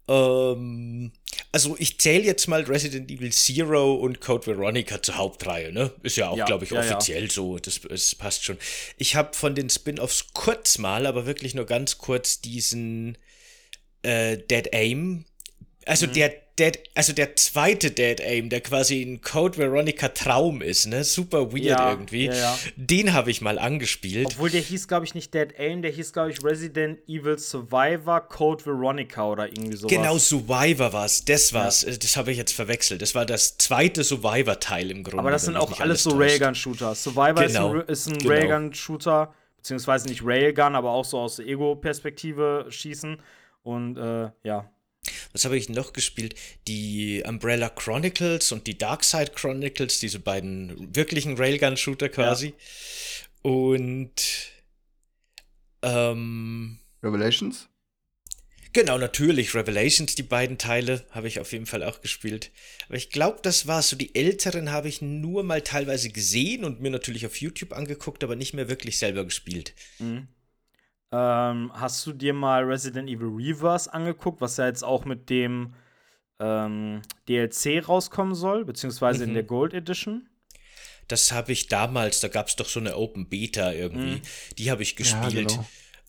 Ähm, also ich zähle jetzt mal Resident Evil Zero und Code Veronica zur Hauptreihe, ne? Ist ja auch, Ja, glaube ich, ja, ja. offiziell so. Das, das passt schon. Ich habe von den Spin-offs kurz mal, aber wirklich nur ganz kurz diesen äh, Dead Aim. Also Mhm. der, Dead, also der zweite Dead Aim, der quasi ein Code Veronica Traum ist, ne? Super weird Ja, irgendwie. ja, ja. Den habe ich mal angespielt. Obwohl der hieß, glaube ich, nicht Dead Aim, der hieß, glaube ich, Resident Evil Survivor Code Veronica oder irgendwie sowas. Genau, Survivor war es, das war's. Äh, Das habe ich jetzt verwechselt. Das war das zweite Survivor-Teil im Grunde. Aber das sind auch alles so. Railgun-Shooter. Survivor Genau, ist ein, ist ein genau. Railgun-Shooter, beziehungsweise nicht Railgun, aber auch so aus Ego-Perspektive schießen. Und äh, ja. Was habe ich noch gespielt? Die Umbrella Chronicles und die Darkside Chronicles, diese beiden wirklichen Railgun-Shooter quasi. Und ähm, Revelations? genau, natürlich Revelations, die beiden Teile habe ich auf jeden Fall auch gespielt. Aber ich glaube, das war's. So die älteren habe ich nur mal teilweise gesehen und mir natürlich auf YouTube angeguckt, aber nicht mehr wirklich selber gespielt. Ähm, hast du dir mal Resident Evil Reverse angeguckt, was ja jetzt auch mit dem ähm, DLC rauskommen soll, beziehungsweise Mhm. in der Gold Edition? Das habe ich damals, da gab es doch so eine Open Beta irgendwie. Die habe ich Ja, gespielt. genau.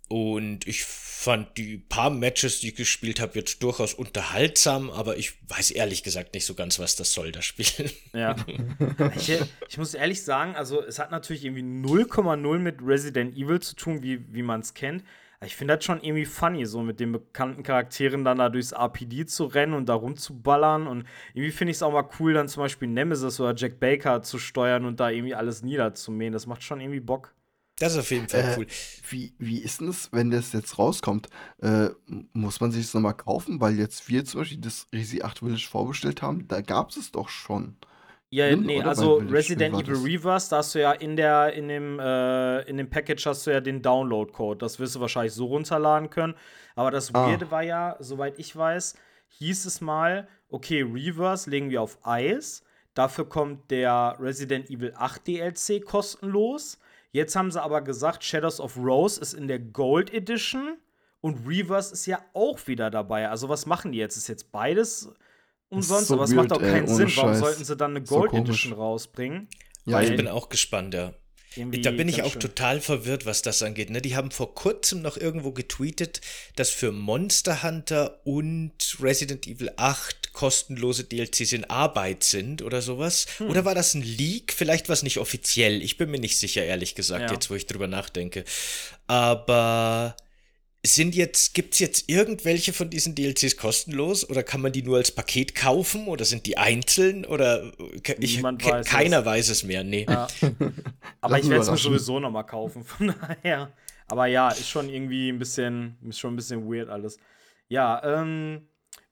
Und ich fand die paar Matches, die ich gespielt habe, jetzt durchaus unterhaltsam, aber ich weiß ehrlich gesagt nicht so ganz, was das soll, das Spiel. Ja. ich, ich muss ehrlich sagen, also es hat natürlich irgendwie 0,0 mit Resident Evil zu tun, wie, wie man es kennt. Ich finde das schon irgendwie funny, so mit den bekannten Charakteren dann da durchs RPD zu rennen und da rumzuballern. Und irgendwie finde ich es auch mal cool, dann zum Beispiel Nemesis oder Jack Baker zu steuern und da irgendwie alles niederzumähen. Das macht schon irgendwie Bock. Das ist auf jeden Fall Äh, cool. Wie, wie ist denn das, wenn das jetzt rauskommt? Äh, muss man sich das nochmal kaufen? Weil jetzt wir zum Beispiel das Resi 8 Village vorbestellt haben, da gab es es doch schon. Ja, Drin, nee, oder? also Resident Evil? Reverse, da hast du ja in der, in dem, äh, in dem Package hast du ja den Download-Code. Das wirst du wahrscheinlich so runterladen können. Aber das Ah. Weirde war ja, soweit ich weiß, hieß es mal, okay, Reverse legen wir auf Eis. Dafür kommt der Resident Evil 8 DLC kostenlos. Jetzt haben sie aber gesagt, Shadows of Rose ist in der Gold Edition und Reverse ist ja auch wieder dabei. Also was machen die jetzt? Ist jetzt beides umsonst? so aber es macht auch keinen ey, Sinn. Warum Scheiß. sollten sie dann eine So Gold komisch. Edition rausbringen? Ja, Weil Ich bin auch gespannt, ja. Da bin ich auch schön- total verwirrt, was das angeht. Ne? Die haben vor kurzem noch irgendwo getweetet, dass für Monster Hunter und Resident Evil 8 kostenlose DLCs in Arbeit sind oder sowas. Hm. Oder war das ein Leak? Vielleicht war es nicht offiziell. Ich bin mir nicht sicher, ehrlich gesagt, Ja. jetzt wo ich drüber nachdenke. Aber sind jetzt, gibt's jetzt irgendwelche von diesen DLCs kostenlos oder kann man die nur als Paket kaufen oder sind die einzeln oder ich, Niemand weiß es. keiner weiß es mehr, nee. Ja. Aber ich werde es mir sowieso noch mal kaufen, von daher. Aber ja, ist schon irgendwie ein bisschen, ist schon ein bisschen weird alles. Ja, ähm,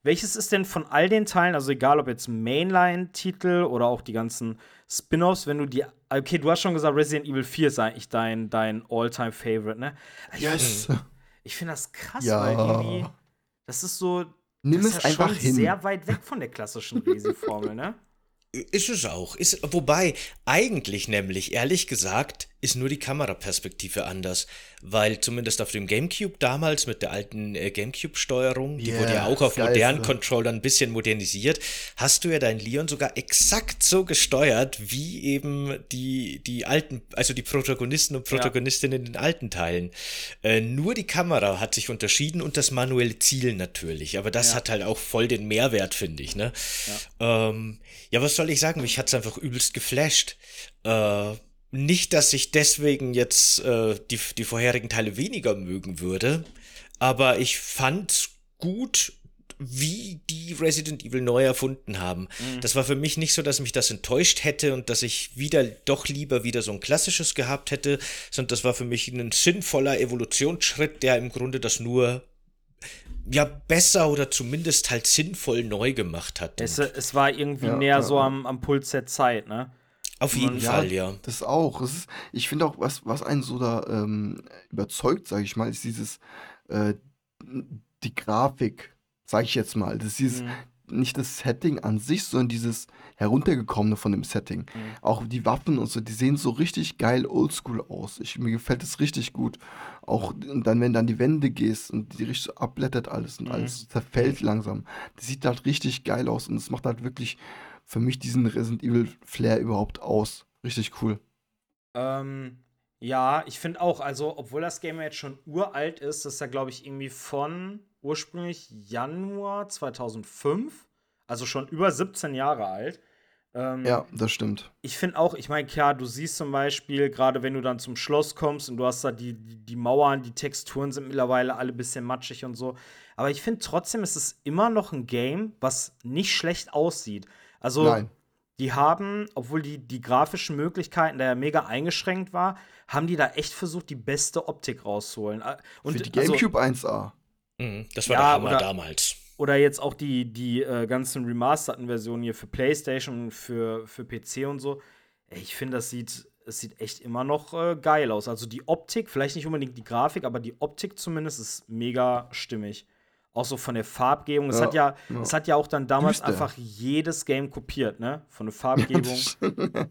welches ist denn von all den Teilen, also egal ob jetzt Mainline-Titel oder auch die ganzen Spin-offs, wenn du die, okay, du hast schon gesagt, Resident Evil 4 ist eigentlich dein, dein All-Time-Favorite, ne? Ich Yes! find- Ich finde das krass, Ja. weil irgendwie, das ist so, Nimm das es ist ja einfach schon hin. sehr weit weg von der klassischen Resi-Formel, ne? Ist es auch. Ist, wobei, eigentlich nämlich, ehrlich gesagt, ist nur die Kameraperspektive anders. Weil zumindest auf dem Gamecube damals mit der alten äh, Gamecube-Steuerung, die wurde ja Yeah, auch auf geil, modernen ja. Controllern ein bisschen modernisiert, hast du ja deinen Leon sogar exakt so gesteuert, wie eben die, die alten, also die Protagonisten und Protagonistinnen in den alten Teilen. Äh, nur die Kamera hat sich unterschieden und das manuelle Zielen natürlich. Aber das Ja. hat halt auch voll den Mehrwert, finde ich. Ne? Ja. Ähm, ja, was soll ich sagen? Mich hat's einfach übelst geflasht. Äh, nicht, dass ich deswegen jetzt äh, die, die vorherigen Teile weniger mögen würde, aber ich fand gut, wie die Resident Evil neu erfunden haben. Das war für mich nicht so, dass mich das enttäuscht hätte und dass ich wieder doch lieber wieder so ein klassisches gehabt hätte, sondern das war für mich ein sinnvoller Evolutionsschritt, der im Grunde das nur ja besser oder zumindest halt sinnvoll neu gemacht hat. Es, Und es war irgendwie Ja, näher ja, so ja. am, am Puls der Zeit, ne? Auf jeden Ja, Fall, ja. Das auch. Es ist, ich finde auch, was, was einen so da ähm, überzeugt, sage ich mal, ist dieses, äh, die Grafik, sage ich jetzt mal. Das ist dieses, Mhm. nicht das Setting an sich, sondern dieses heruntergekommene von dem Setting. Auch die Waffen und so, die sehen so richtig geil oldschool aus. Ich, mir gefällt das richtig gut. Auch und dann, wenn du an die Wände gehst und die richtig so abblättert alles und alles zerfällt langsam. Das sieht halt richtig geil aus und es macht halt wirklich für mich diesen Resident Evil Flair überhaupt aus. Richtig cool. Ähm, ja, ich finde auch, also, obwohl das Game jetzt schon uralt ist, das ist ja, glaube ich, irgendwie von ursprünglich Januar 2005. Also schon über 17 Jahre alt. Ähm, Ja, das stimmt. Ich finde auch, ich meine, klar, du siehst zum Beispiel, gerade wenn du dann zum Schloss kommst und du hast da die, die, die Mauern, die Texturen sind mittlerweile alle ein bisschen matschig und so. Aber ich finde trotzdem, ist es immer noch ein Game, was nicht schlecht aussieht. Also, Nein. die haben, obwohl die, die grafischen Möglichkeiten da ja mega eingeschränkt war, haben die da echt versucht, die beste Optik rauszuholen. Und Für die also- GameCube 1A. Mhm, das war Ja, der Hammer oder- damals. oder jetzt auch die, die äh, ganzen remasterten Versionen hier für PlayStation und für, für PC und so. Ich finde, das sieht, es sieht echt immer noch äh, geil aus. Also die Optik, vielleicht nicht unbedingt die Grafik, aber die Optik zumindest ist mega stimmig. Auch so von der Farbgebung. Es Ja, hat ja, ja. es hat ja auch dann damals Düster. einfach jedes Game kopiert, ne? Von der Farbgebung.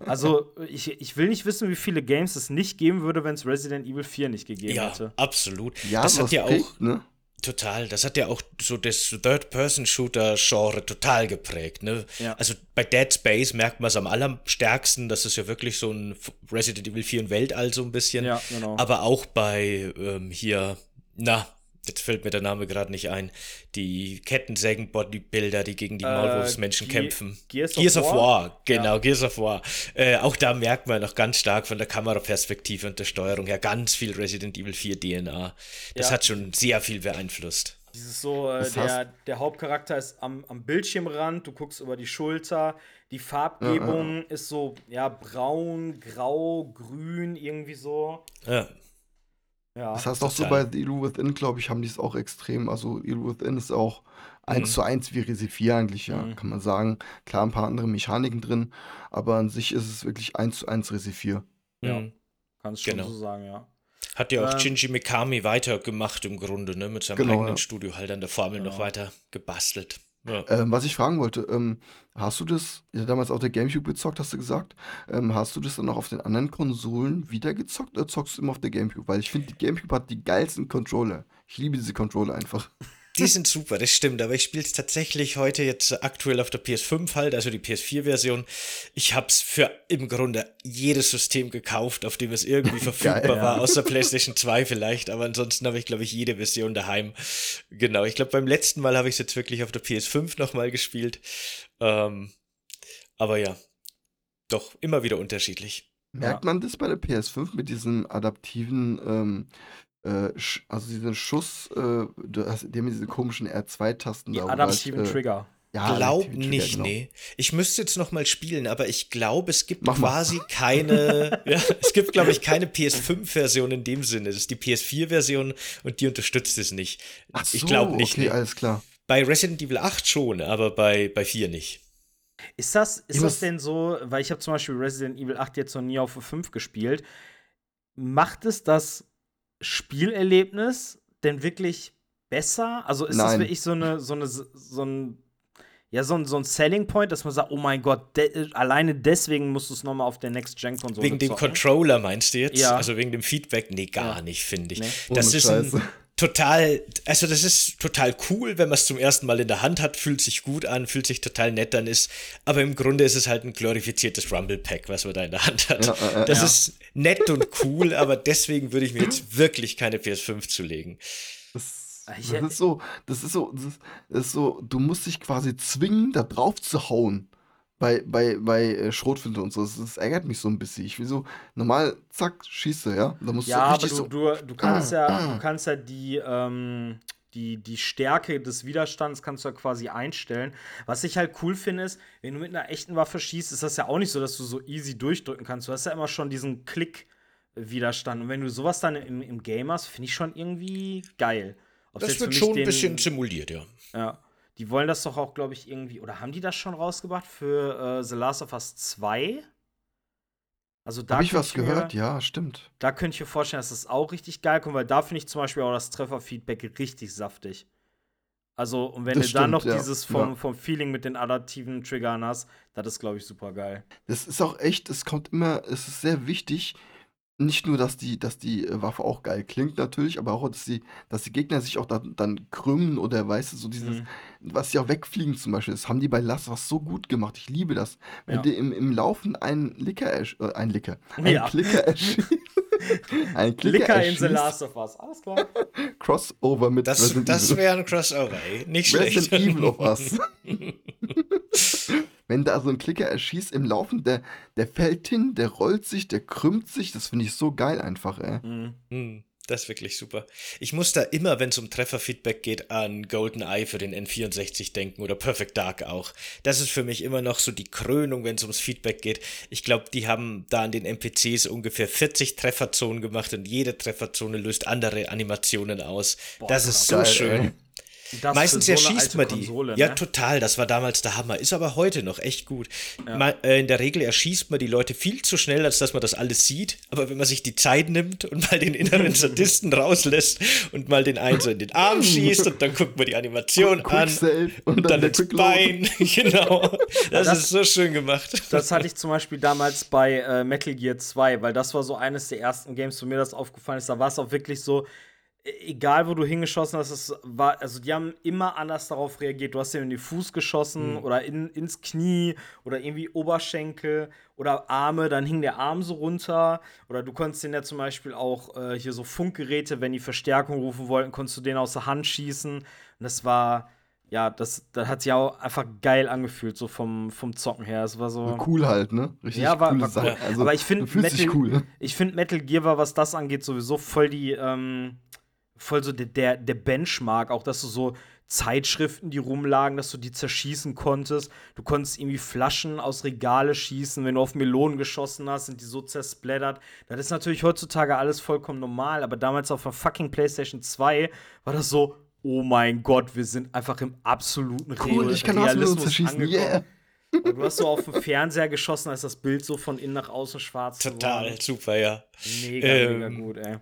also, ich, ich will nicht wissen, wie viele Games es nicht geben würde, wenn es Resident Evil 4 nicht gegeben Ja, hätte. absolut. Ja, das hat ja auch ne? Total, das hat ja auch so das Third-Person-Shooter-Genre total geprägt. Ne? Ja. Also bei Dead Space merkt man es am allerstärksten, das ist ja wirklich so ein Resident Evil 4 in Weltall so ein bisschen. Ja, genau. Aber auch bei ähm, hier, na, jetzt fällt mir der Name gerade nicht ein, die Kettensägen-Bodybuilder, die gegen die Äh, Maulwurfsmenschen Ge- kämpfen. Gears of of War? War, genau, Gears of War. Äh, auch da merkt man noch ganz stark von der Kameraperspektive und der Steuerung her ganz viel Resident Evil 4 DNA. Das Ja. hat schon sehr viel beeinflusst. Dieses so, äh, der, der Hauptcharakter ist am, am Bildschirmrand, du guckst über die Schulter, die Farbgebung ist so, ja, braun, grau, grün, irgendwie so. Ja. Ja. Das heißt auch so bei The Evil Within, glaube ich, haben die es auch extrem. Also Evil Within ist auch Mhm. eins zu eins wie Resi 4 eigentlich, ja, Mhm. kann man sagen. Klar, ein paar andere Mechaniken drin, aber an sich ist es wirklich eins zu eins Resi 4. Ja. Mhm. Kannst schon Genau. so sagen, ja. Hat ja auch Ähm, Shinji Mikami weitergemacht im Grunde, ne? Mit seinem Genau, eigenen ja. Studio halt an der Formel noch Genau. weiter gebastelt. Ähm, was ich fragen wollte, ähm, hast du das, ja, damals auf der Gamecube gezockt, hast du gesagt, ähm, hast du das dann auch auf den anderen Konsolen wieder gezockt oder zockst du immer auf der Gamecube? Weil ich finde, die Gamecube hat die geilsten Controller. Ich liebe diese Controller einfach. Die sind super, das stimmt, aber ich spiele es tatsächlich heute jetzt aktuell auf der PS5 halt, also die PS4-Version. Ich habe es für im Grunde jedes System gekauft, auf dem es irgendwie verfügbar Geil, ja. war, außer PlayStation 2 vielleicht, aber ansonsten habe ich, glaube ich, jede Version daheim. Genau, ich glaube, beim letzten Mal habe ich es jetzt wirklich auf der PS5 nochmal gespielt. Ähm, aber ja, doch, immer wieder unterschiedlich. Merkt man das bei der PS5 mit diesem adaptiven, ähm, äh, also diesen Schuss, äh, du hast, die haben diese komischen R2-Tasten Die da. adaptiven halt, äh, Trigger. Ja, Glaub nicht, genau. nee. Ich müsste jetzt noch mal spielen, aber ich glaube, es gibt Mach mal. quasi keine, ja, es gibt, glaube ich, keine PS5-Version in dem Sinne. Das ist die PS4-Version und die unterstützt es nicht. Ach so, ich glaube nicht. Okay, nee. alles klar. Bei Resident Evil 8 schon, aber bei, bei 4 nicht. Ist das, ist Ich das denn so, weil ich habe zum Beispiel Resident Evil 8 jetzt noch nie auf 5 gespielt, macht es das Spielerlebnis denn wirklich besser? Also ist das Nein. wirklich so eine, so eine, so ein, ja, so ein, so ein Selling Point, dass man sagt, oh mein Gott, de alleine deswegen musst du es nochmal auf der Next-Gen-Konsole wegen dem zocken? Controller meinst du jetzt? Ja. Also wegen dem Feedback? Nee, gar Ja. nicht, finde ich. Nee. Das Ohne ist ein. Total, also das ist total cool, wenn man es zum ersten Mal in der Hand hat, fühlt sich gut an, fühlt sich total nett an ist, aber im Grunde ist es halt ein glorifiziertes Rumble Pack, was man da in der Hand hat. Ja, äh, äh, das ja. ist nett und cool, aber deswegen würde ich mir jetzt wirklich keine PS5 zulegen. Das, Ich- das ist so, das ist so, das ist so, du musst dich quasi zwingen, da drauf zu hauen. Bei, bei, bei äh, Schrotflinte und so. Das, das ärgert mich so ein bisschen. Ich will so, normal, zack, schieße, ja. Da musst Ja, du aber richtig du, so. du, du kannst ja, du kannst ja die, ähm, die, die Stärke des Widerstands kannst du ja quasi einstellen. Was ich halt cool finde, ist, wenn du mit einer echten Waffe schießt, ist das ja auch nicht so, dass du so easy durchdrücken kannst. Du hast ja immer schon diesen Klick-Widerstand. Und wenn du sowas dann im, im Game hast, finde ich schon irgendwie geil. Ob's Das wird schon ein bisschen simuliert, ja. Ja. Die wollen das doch auch, glaube ich, irgendwie. Oder haben die das schon rausgebracht für äh, The Last of Us 2? Also da Habe ich was mir- gehört? Ja, stimmt. da könnte ich mir vorstellen, dass das auch richtig geil kommt, weil da finde ich zum Beispiel auch das Trefferfeedback richtig saftig. Also, und wenn Das du dann noch ja. dieses vom, Ja. vom Feeling mit den adaptiven Triggern hast, das ist, glaube ich, super geil. Das ist auch echt, es kommt immer, es ist sehr wichtig, nicht nur, dass die, dass die äh, Waffe auch geil klingt natürlich, aber auch, dass die, dass die Gegner sich auch dann, dann krümmen oder weißt du, so dieses, Mhm. was sie auch wegfliegen zum Beispiel. Das haben die bei Last was so gut gemacht. Ich liebe das. Wenn Ja. dir im, im Laufen ein Licker, ersch- äh, ein Licker, ein Ja. Klicker erschießt, ein Klicker Licker in The Last of Us. Alles klar. Crossover mit Das, Resident das Evil. wäre ein Crossover, ey. Nicht schlecht. Resident Evil of Us. wenn da so ein Klicker erschießt im Laufen, der, der fällt hin, der rollt sich, der krümmt sich, das finde ich so geil einfach, ey. Mhm. Das ist wirklich super. Ich muss da immer, wenn es um Trefferfeedback geht, an GoldenEye für den N64 denken oder Perfect Dark auch. Das ist für mich immer noch so die Krönung, wenn es ums Feedback geht. Ich glaube, die haben da an den NPCs ungefähr 40 Trefferzonen gemacht und jede Trefferzone löst andere Animationen aus. Boah, das ist so geil, schön. ey. Das Meistens so erschießt man die. Konsole, Ja, ne? total. Das war damals der Hammer. Ist aber heute noch echt gut. Ma- äh, in der Regel erschießt man die Leute viel zu schnell, als dass man das alles sieht. Aber wenn man sich die Zeit nimmt und mal den inneren Sadisten rauslässt und mal den einen so in den Arm schießt und dann guckt man die Animation an und dann dann ins. Bein. genau. Das, Das- ist so schön gemacht. Das hatte ich zum Beispiel damals bei äh, Metal Gear 2, weil das war so eines der ersten Games, wo mir das aufgefallen ist. Da war es auch wirklich so, egal wo du hingeschossen hast, es war, also die haben immer anders darauf reagiert. Du hast dir in den Fuß geschossen oder in, ins Knie oder irgendwie Oberschenkel oder Arme, dann hing der Arm so runter. Oder du konntest den ja zum Beispiel auch äh, hier so Funkgeräte, wenn die Verstärkung rufen wollten, konntest du den aus der Hand schießen. Und das war. Ja, das, das hat sich auch einfach geil angefühlt, so vom, vom Zocken her. Es war so. Cool halt, ne? Richtig Ja, war- coole war Sache. cool. Also, Aber ich finde, Metal- cool. Ich finde Metal Gear war, was das angeht, sowieso voll die, ähm, voll so der, der, der Benchmark, auch dass du so Zeitschriften, die rumlagen, dass du die zerschießen konntest. Du konntest irgendwie Flaschen aus Regale schießen. Wenn du auf Melonen geschossen hast, sind die so zersplattert. Das ist natürlich heutzutage alles vollkommen normal, aber damals auf der fucking PlayStation 2 war das so, oh mein Gott, wir sind einfach im absoluten Cool, Real- ich kann Realismus zerschießen. angekommen. Yeah. Und Du hast so auf dem Fernseher geschossen, als das Bild so von innen nach außen schwarz Total geworden. super, ja. Mega, Ähm, mega gut, ey.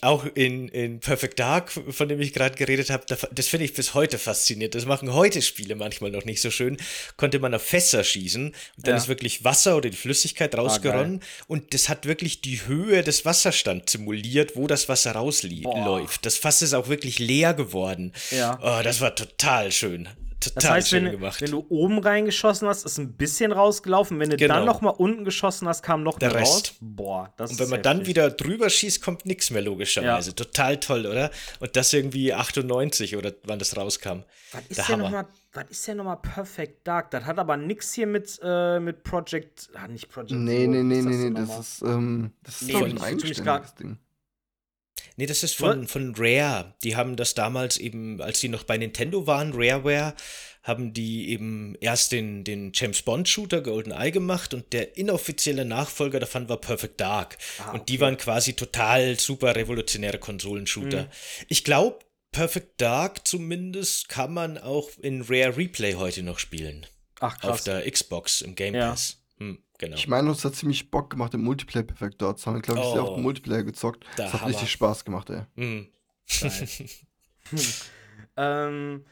Auch in, in Perfect Dark, von dem ich gerade geredet habe, da- das finde ich bis heute faszinierend. Das machen heute Spiele manchmal noch nicht so schön. Konnte man auf Fässer schießen und dann Ja. ist wirklich Wasser oder die Flüssigkeit rausgeronnen und das hat wirklich die Höhe des Wasserstands simuliert, wo das Wasser rausläuft. Das Fass ist auch wirklich leer geworden. Ja. Oh, das war total schön. Total Das heißt, schön wenn, gemacht. wenn du oben reingeschossen hast, ist ein bisschen rausgelaufen. Wenn du Genau. dann noch mal unten geschossen hast, kam noch Der Rest. raus. Boah, das Und wenn man dann heftig. wieder drüber schießt, kommt nichts mehr logischerweise. Total toll, oder? Und das irgendwie 98 oder wann das rauskam. Was ist Der denn nochmal, was ist denn nochmal Perfect Dark? Das hat aber nichts hier mit, äh, mit Project, ah, nicht Project Nee, Zero, nee, nee, nee, nee, das ist, ähm, das ist, Nee, ein eigenständiges Ding. Nee, das ist von, von Rare. Die haben das damals eben, als die noch bei Nintendo waren, Rareware, haben die eben erst den, den James Bond Shooter GoldenEye gemacht und der inoffizielle Nachfolger davon war Perfect Dark. Ah, Und die waren quasi total super revolutionäre Konsolenshooter. Ich glaube, Perfect Dark zumindest kann man auch in Rare Replay heute noch spielen. Ach, Auf krass. der Xbox im Game Ja. Hm, genau. Ich meine, uns hat ziemlich Bock gemacht im Multiplayer perfekt dort. Das haben wir, glaube ich, sehr Oh. oft im Multiplayer gezockt. Das hat Hammer. richtig Spaß gemacht, ey. Hm. Ähm,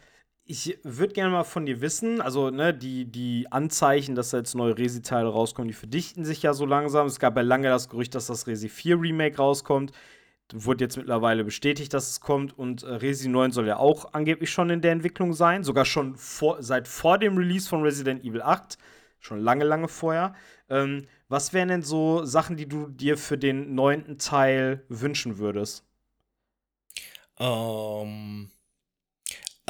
ich würde gerne mal von dir wissen, also ne, die, die Anzeichen, dass da jetzt neue Resi-Teile rauskommen, die verdichten sich ja so langsam. Es gab ja lange das Gerücht, dass das Resi 4 Remake rauskommt. Wurde jetzt mittlerweile bestätigt, dass es kommt und äh, Resi 9 soll ja auch angeblich schon in der Entwicklung sein, sogar schon vor, seit vor dem Release von Resident Evil 8, schon lange, lange vorher. Ähm, was wären denn so Sachen, die du dir für den neunten Teil wünschen würdest? Ähm,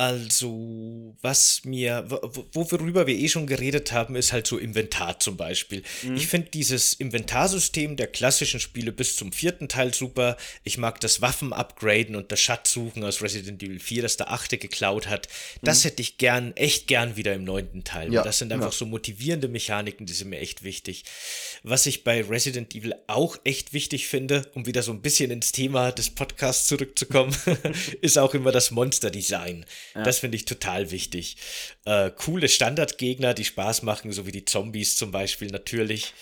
also, was mir, wo, wo- worüber wir eh schon geredet haben, ist halt so Inventar zum Beispiel. Ich finde dieses Inventarsystem der klassischen Spiele bis zum vierten Teil super. Ich mag das Waffen upgraden und das Schatzsuchen aus Resident Evil 4, das der achte geklaut hat. Das hätte ich gern, echt gern wieder im neunten Teil. Ja, das sind einfach ja. so motivierende Mechaniken, die sind mir echt wichtig. Was ich bei Resident Evil auch echt wichtig finde, um wieder so ein bisschen ins Thema des Podcasts zurückzukommen, ist auch immer das Monster-Design. Das finde ich total wichtig. Äh, coole Standardgegner, die Spaß machen, so wie die Zombies zum Beispiel natürlich.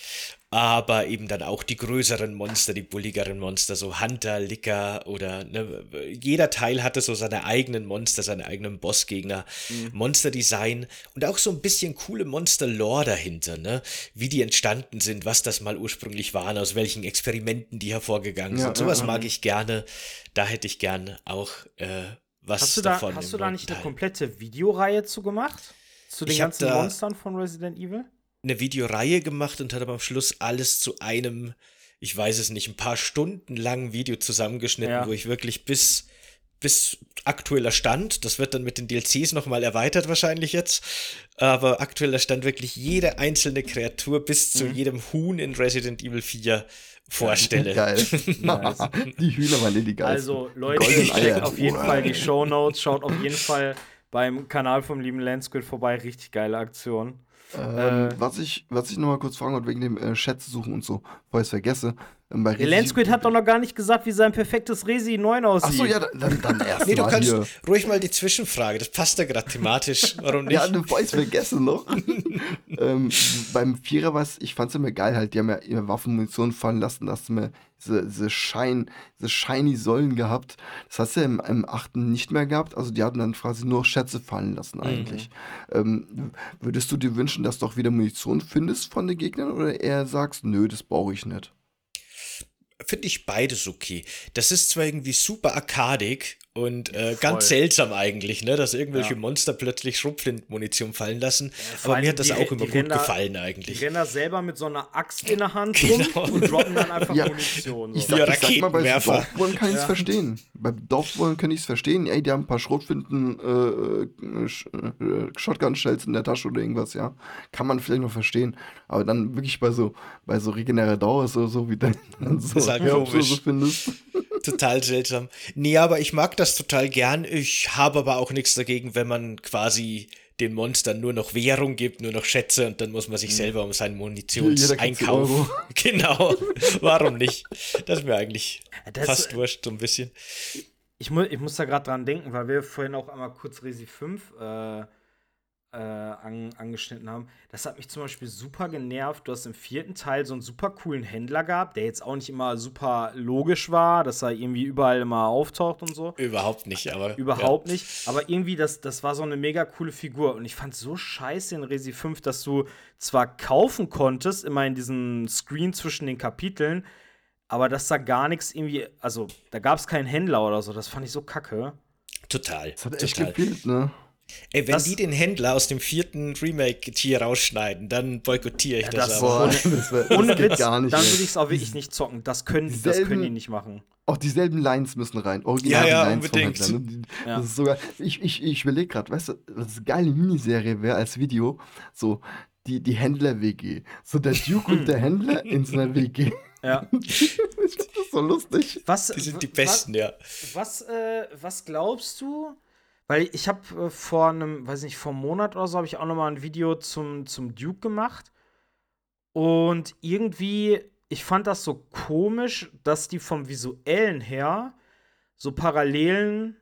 Aber eben dann auch die größeren Monster, die bulligeren Monster, so Hunter, Licker oder ne, jeder Teil hatte so seine eigenen Monster, seine eigenen Bossgegner, Monsterdesign und auch so ein bisschen coole Monster-Lore dahinter, ne? Wie die entstanden sind, was das mal ursprünglich waren, aus welchen Experimenten die hervorgegangen Ja, sind. Sowas ja, mag ich gerne. Da hätte ich gern auch äh, was Hast du da, davon. hast du da nicht eine Teil. komplette Videoreihe zu gemacht? Zu den Ich ganzen Monstern von Resident Evil? eine Videoreihe gemacht und hat aber am Schluss alles zu einem, ich weiß es nicht, ein paar Stunden langen Video zusammengeschnitten, Ja. wo ich wirklich bis bis aktueller Stand. Das wird dann mit den DLCs nochmal erweitert wahrscheinlich jetzt. Aber aktueller Stand wirklich jede einzelne Kreatur bis zu Mhm. jedem Huhn in Resident Evil 4 vorstelle. Geil. die Hühner waren eh die geilsten. Also, Leute, checkt Eier. auf jeden Fall die Show Notes, schaut auf jeden Fall beim Kanal vom lieben Landsquid vorbei. Richtig geile Aktion. Ähm, Äh, was ich, was ich nochmal kurz fragen wollte, wegen dem äh, Schätze suchen und so, bevor ich es vergesse. Ähm, bei Der Resi- Landsquid hat doch noch gar nicht gesagt, wie sein perfektes Resi 9 aussieht. Achso, ja, dann, dann erst Nee, du mal kannst hier. ruhig mal die Zwischenfrage, das passt ja gerade thematisch. Warum nicht? Ja, bevor ich es vergesse noch. ähm, beim Vierer war ich fand es immer geil halt, die haben ja ihre Waffenmunition fallen lassen, da hast du mir diese, diese, Schein, diese shiny Säulen gehabt. Das hast du ja im, im achten nicht mehr gehabt, also die hatten dann quasi nur Schätze fallen lassen eigentlich. Ähm, würdest du dir wünschen, dass du auch wieder Munition findest von den Gegnern oder eher sagst, nö, das brauche ich nicht? Finde ich beides okay. Das ist zwar irgendwie super arkadig und äh, ganz Voll. seltsam eigentlich, ne, dass irgendwelche Ja. Monster plötzlich Schrotflintenmunition fallen lassen. vor aber mir hat das die- auch immer die gut rennen da- gefallen Die eigentlich. rennen da selber mit so einer Axt in der Hand Genau. rum und droppen dann einfach Ja, Munition. Ich So. sag, Ja, ich sag mal, bei. Dorfbullen kann ich es Ja. verstehen. Bei Dorfbullen kann ich es verstehen. Ey, die haben ein paar Schrotflinten, äh, äh, äh, Shotgun-Shells in der Tasche oder irgendwas, ja. Kann man vielleicht noch verstehen. Aber dann wirklich bei so, bei so Regenerador so, so wie dann so, ist halt oder so findest. Total seltsam. Nee, aber ich mag das total gern. Ich habe aber auch nichts dagegen, wenn man quasi den Monstern nur noch Währung gibt, nur noch Schätze und dann muss man sich selber um seinen Jeder kriegt 10 Munitionseinkauf. Genau. Warum nicht? Das ist mir eigentlich Das- fast wurscht, so ein bisschen. Ich, mu ich muss da gerade dran denken, weil wir vorhin auch einmal kurz Resi 5 äh, äh, an angeschnitten haben. Das hat mich zum Beispiel super genervt. Du hast im vierten Teil so einen super coolen Händler gehabt, der jetzt auch nicht immer super logisch war, dass er irgendwie überall immer auftaucht und so. Überhaupt nicht, aber. Überhaupt nicht. Aber irgendwie, das, das war so eine mega coole Figur. Und ich fand so scheiße in Resi 5, dass du zwar kaufen konntest, immer in diesem Screen zwischen den Kapiteln, aber dass da gar nichts irgendwie, also da gab es keinen Händler oder so. Das fand ich so kacke. Ja, total. Das hat echt total. gefehlt, ne? Ey, wenn Das- die den Händler aus dem vierten Remake hier rausschneiden, dann boykottiere ich Ja, das, das- aber. Das, das Ohne geht Witz, gar nicht. dann würde ich es auch wirklich nicht zocken. Das können, das Dieselben- können die nicht machen. Auch dieselben Lines müssen rein. Original Ja, ja, Lines vom unbedingt. Händler, ne? Die- Ja. Das ist sogar. Ich, ich, ich überlege gerade, weißt du, was eine geile Miniserie wäre als Video. So, die, die Händler-WG. So der Duke und der Händler in so einer WG. Ja. ich finde das so lustig. Was, Die sind die Besten, ja. Was, äh, was glaubst du? Weil ich habe äh, vor einem, weiß nicht, vor einem Monat oder so, habe ich auch noch mal ein Video zum, zum Duke gemacht. Und irgendwie, ich fand das so komisch, dass die vom Visuellen her so Parallelen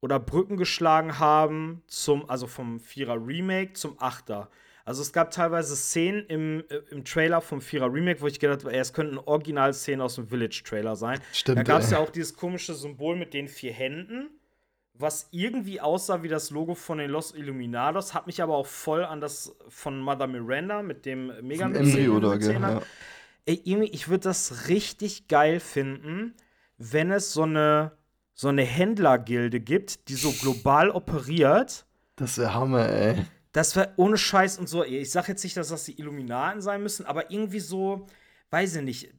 oder Brücken geschlagen haben zum, also vom Vierer Remake zum Achter. Also es gab teilweise Szenen im, äh, im Trailer vom Vierer Remake, wo ich gedacht habe, es könnten Originalszenen aus dem Village-Trailer sein. Stimmt, Da gab es ja auch dieses komische Symbol mit den vier Händen, was irgendwie aussah wie das Logo von den Los Illuminados, hat mich aber auch voll an das von Mother Miranda mit dem mega? Ja. Ey, irgendwie, ich würde das richtig geil finden, wenn es so eine, so eine Händlergilde gibt, die so global operiert. Das wäre Hammer, ey. Das wäre ohne Scheiß und so. Ich sag jetzt nicht, dass das die Illuminaten sein müssen, aber irgendwie so, weiß ich nicht.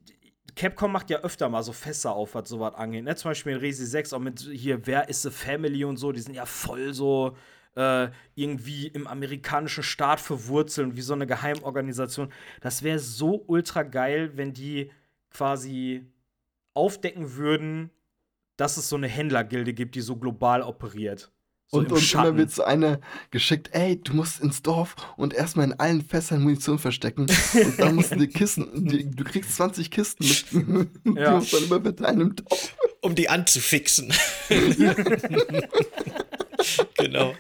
Capcom macht ja öfter mal so Fässer auf, was sowas angeht. Ne? Zum Beispiel in Resi 6 auch mit hier, wer ist the Family und so, die sind ja voll so äh, irgendwie im amerikanischen Staat verwurzelt, wie so eine Geheimorganisation. Das wäre so ultra geil, wenn die quasi aufdecken würden, dass es so eine Händlergilde gibt, die so global operiert. So und, und immer wird so eine geschickt, ey, du musst ins Dorf und erstmal in allen Fässern Munition verstecken. und dann musst du die Kisten, die, du kriegst 20 Kisten mit. die Ja. musst du dann immer verteilen im Dorf. Um die anzufixen. genau.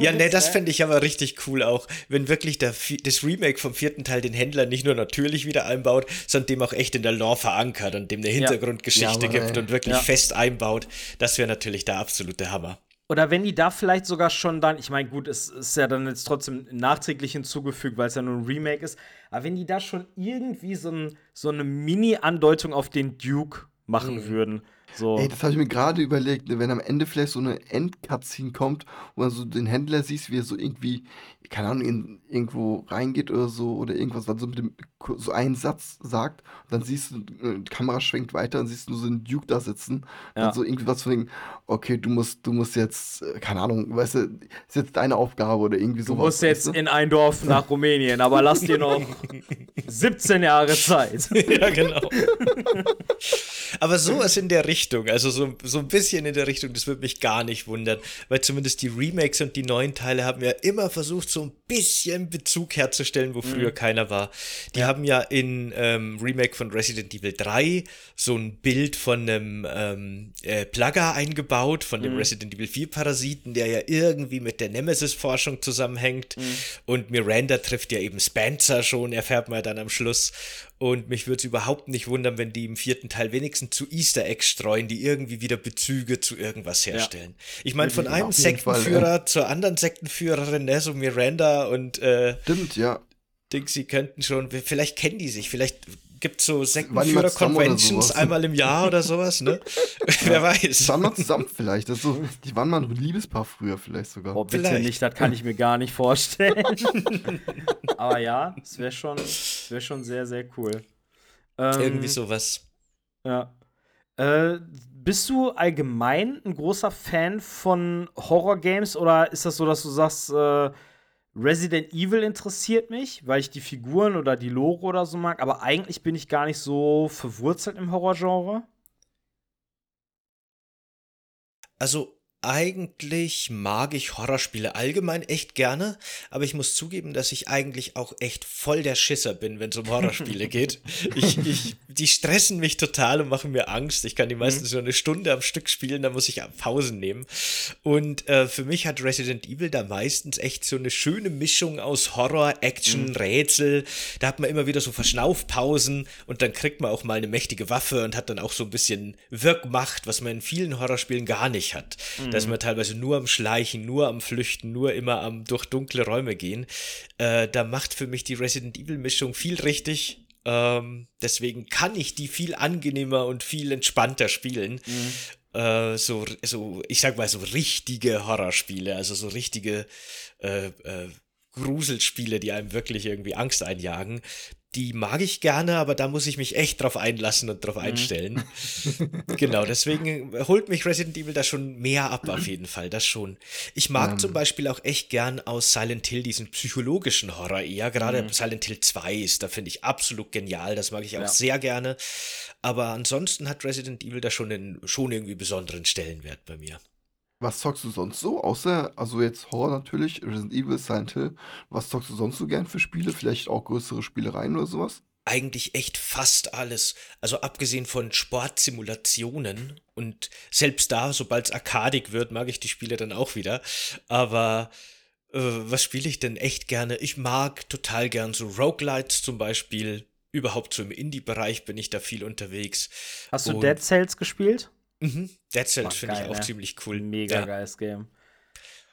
Ja, nee, Witz, das ne? fände ich aber richtig cool auch, wenn wirklich der, das Remake vom vierten Teil den Händler nicht nur natürlich wieder einbaut, sondern dem auch echt in der Lore verankert und dem eine Hintergrundgeschichte Ja, Mann, gibt und wirklich Ja. fest einbaut. Das wäre natürlich der absolute Hammer. Oder wenn die da vielleicht sogar schon dann, ich meine, gut, es ist ja dann jetzt trotzdem nachträglich hinzugefügt, weil es ja nur ein Remake ist, aber wenn die da schon irgendwie so, ein, so eine Mini-Andeutung auf den Duke machen würden. So. Ey, das habe ich mir gerade überlegt, ne, wenn am Ende vielleicht so eine Endcutscene kommt, wo man so den Händler siehst, wie er so irgendwie, keine Ahnung, in, irgendwo reingeht oder so oder irgendwas, dann so mit dem so einen Satz sagt, und dann siehst du, äh, die Kamera schwenkt weiter und siehst nur so einen Duke da sitzen, Ja. dann so irgendwie was von wegen, okay, du musst, du musst jetzt, äh, keine Ahnung, weißt du, ist jetzt deine Aufgabe oder irgendwie Du sowas. musst jetzt weißt du? in ein Dorf nach Rumänien, aber lass dir noch 17 Jahre Zeit. ja, genau. Aber sowas in der Richtung, also so, so ein bisschen in der Richtung, das würde mich gar nicht wundern, weil zumindest die Remakes und die neuen Teile haben ja immer versucht, so ein bisschen Bezug herzustellen, wo früher keiner war. Die haben ja in ähm, Remake von Resident Evil 3 so ein Bild von einem ähm, äh, Plugger eingebaut, von dem Resident Evil 4 Parasiten, der ja irgendwie mit der Nemesis-Forschung zusammenhängt. Und Miranda trifft ja eben Spencer schon, erfährt man dann am Schluss. Und mich würde es überhaupt nicht wundern, wenn die im vierten Teil wenigstens zu Easter Eggs streuen, die irgendwie wieder Bezüge zu irgendwas herstellen. Ich meine, von Ja, einem jeden Fall, Sektenführer zur anderen Sektenführerin, ne, so Miranda und äh, Stimmt, ja. Dixie könnten schon, vielleicht kennen die sich, vielleicht gibt es so die Sektenführer-Conventions einmal im Jahr oder sowas, ne? Wer Die weiß. waren mal zusammen vielleicht. Das so, die waren mal ein Liebespaar früher vielleicht sogar. Boah, bitte Vielleicht. nicht, das kann ich mir gar nicht vorstellen. aber ja, es wäre schon, es wär schon sehr, sehr cool. Ähm, Irgendwie sowas. Ja. Äh, bist du allgemein ein großer Fan von Horror-Games oder ist das so, dass du sagst, äh, Resident Evil interessiert mich, weil ich die Figuren oder die Lore oder so mag, aber eigentlich bin ich gar nicht so verwurzelt im Horrorgenre? Also eigentlich mag ich Horrorspiele allgemein echt gerne, aber ich muss zugeben, dass ich eigentlich auch echt voll der Schisser bin, wenn es um Horrorspiele geht. Ich, ich, die stressen mich total und machen mir Angst. Ich kann die meistens so eine Stunde am Stück spielen, dann muss ich Pausen nehmen. Und äh, für mich hat Resident Evil da meistens echt so eine schöne Mischung aus Horror, Action, Rätsel. Da hat man immer wieder so Verschnaufpausen und dann kriegt man auch mal eine mächtige Waffe und hat dann auch so ein bisschen Wirkmacht, was man in vielen Horrorspielen gar nicht hat. Da ist man teilweise nur am Schleichen, nur am Flüchten, nur immer am durch dunkle Räume gehen. Äh, da macht für mich die Resident Evil Mischung viel richtig. Ähm, deswegen kann ich die viel angenehmer und viel entspannter spielen. Äh, so, so, ich sag mal, so richtige Horrorspiele, also so richtige äh, äh, Gruselspiele, die einem wirklich irgendwie Angst einjagen. Die mag ich gerne, aber da muss ich mich echt drauf einlassen und drauf einstellen. genau, deswegen holt mich Resident Evil da schon mehr ab, auf jeden Fall, das schon. Ich mag zum Beispiel auch echt gern aus Silent Hill diesen psychologischen Horror eher. Gerade Silent Hill 2 ist, da finde ich absolut genial, das mag ich auch Ja. sehr gerne. Aber ansonsten hat Resident Evil da schon einen schon irgendwie besonderen Stellenwert bei mir. Was zockst du sonst so? Außer, also jetzt Horror natürlich, Resident Evil, Silent Hill. Was zockst du sonst so gern für Spiele? Vielleicht auch größere Spielereien oder sowas? eigentlich echt fast alles. Also abgesehen von Sportsimulationen und selbst da, sobald es arkadig wird, mag ich die Spiele dann auch wieder. Aber äh, was spiele ich denn echt gerne? Ich mag total gern so Roguelites zum Beispiel. Überhaupt so im Indie-Bereich bin ich da viel unterwegs. Hast du Und- Dead Cells gespielt? Mhm. Dead Cells finde ich auch ne? ziemlich cool. Mega Ja. geiles Game.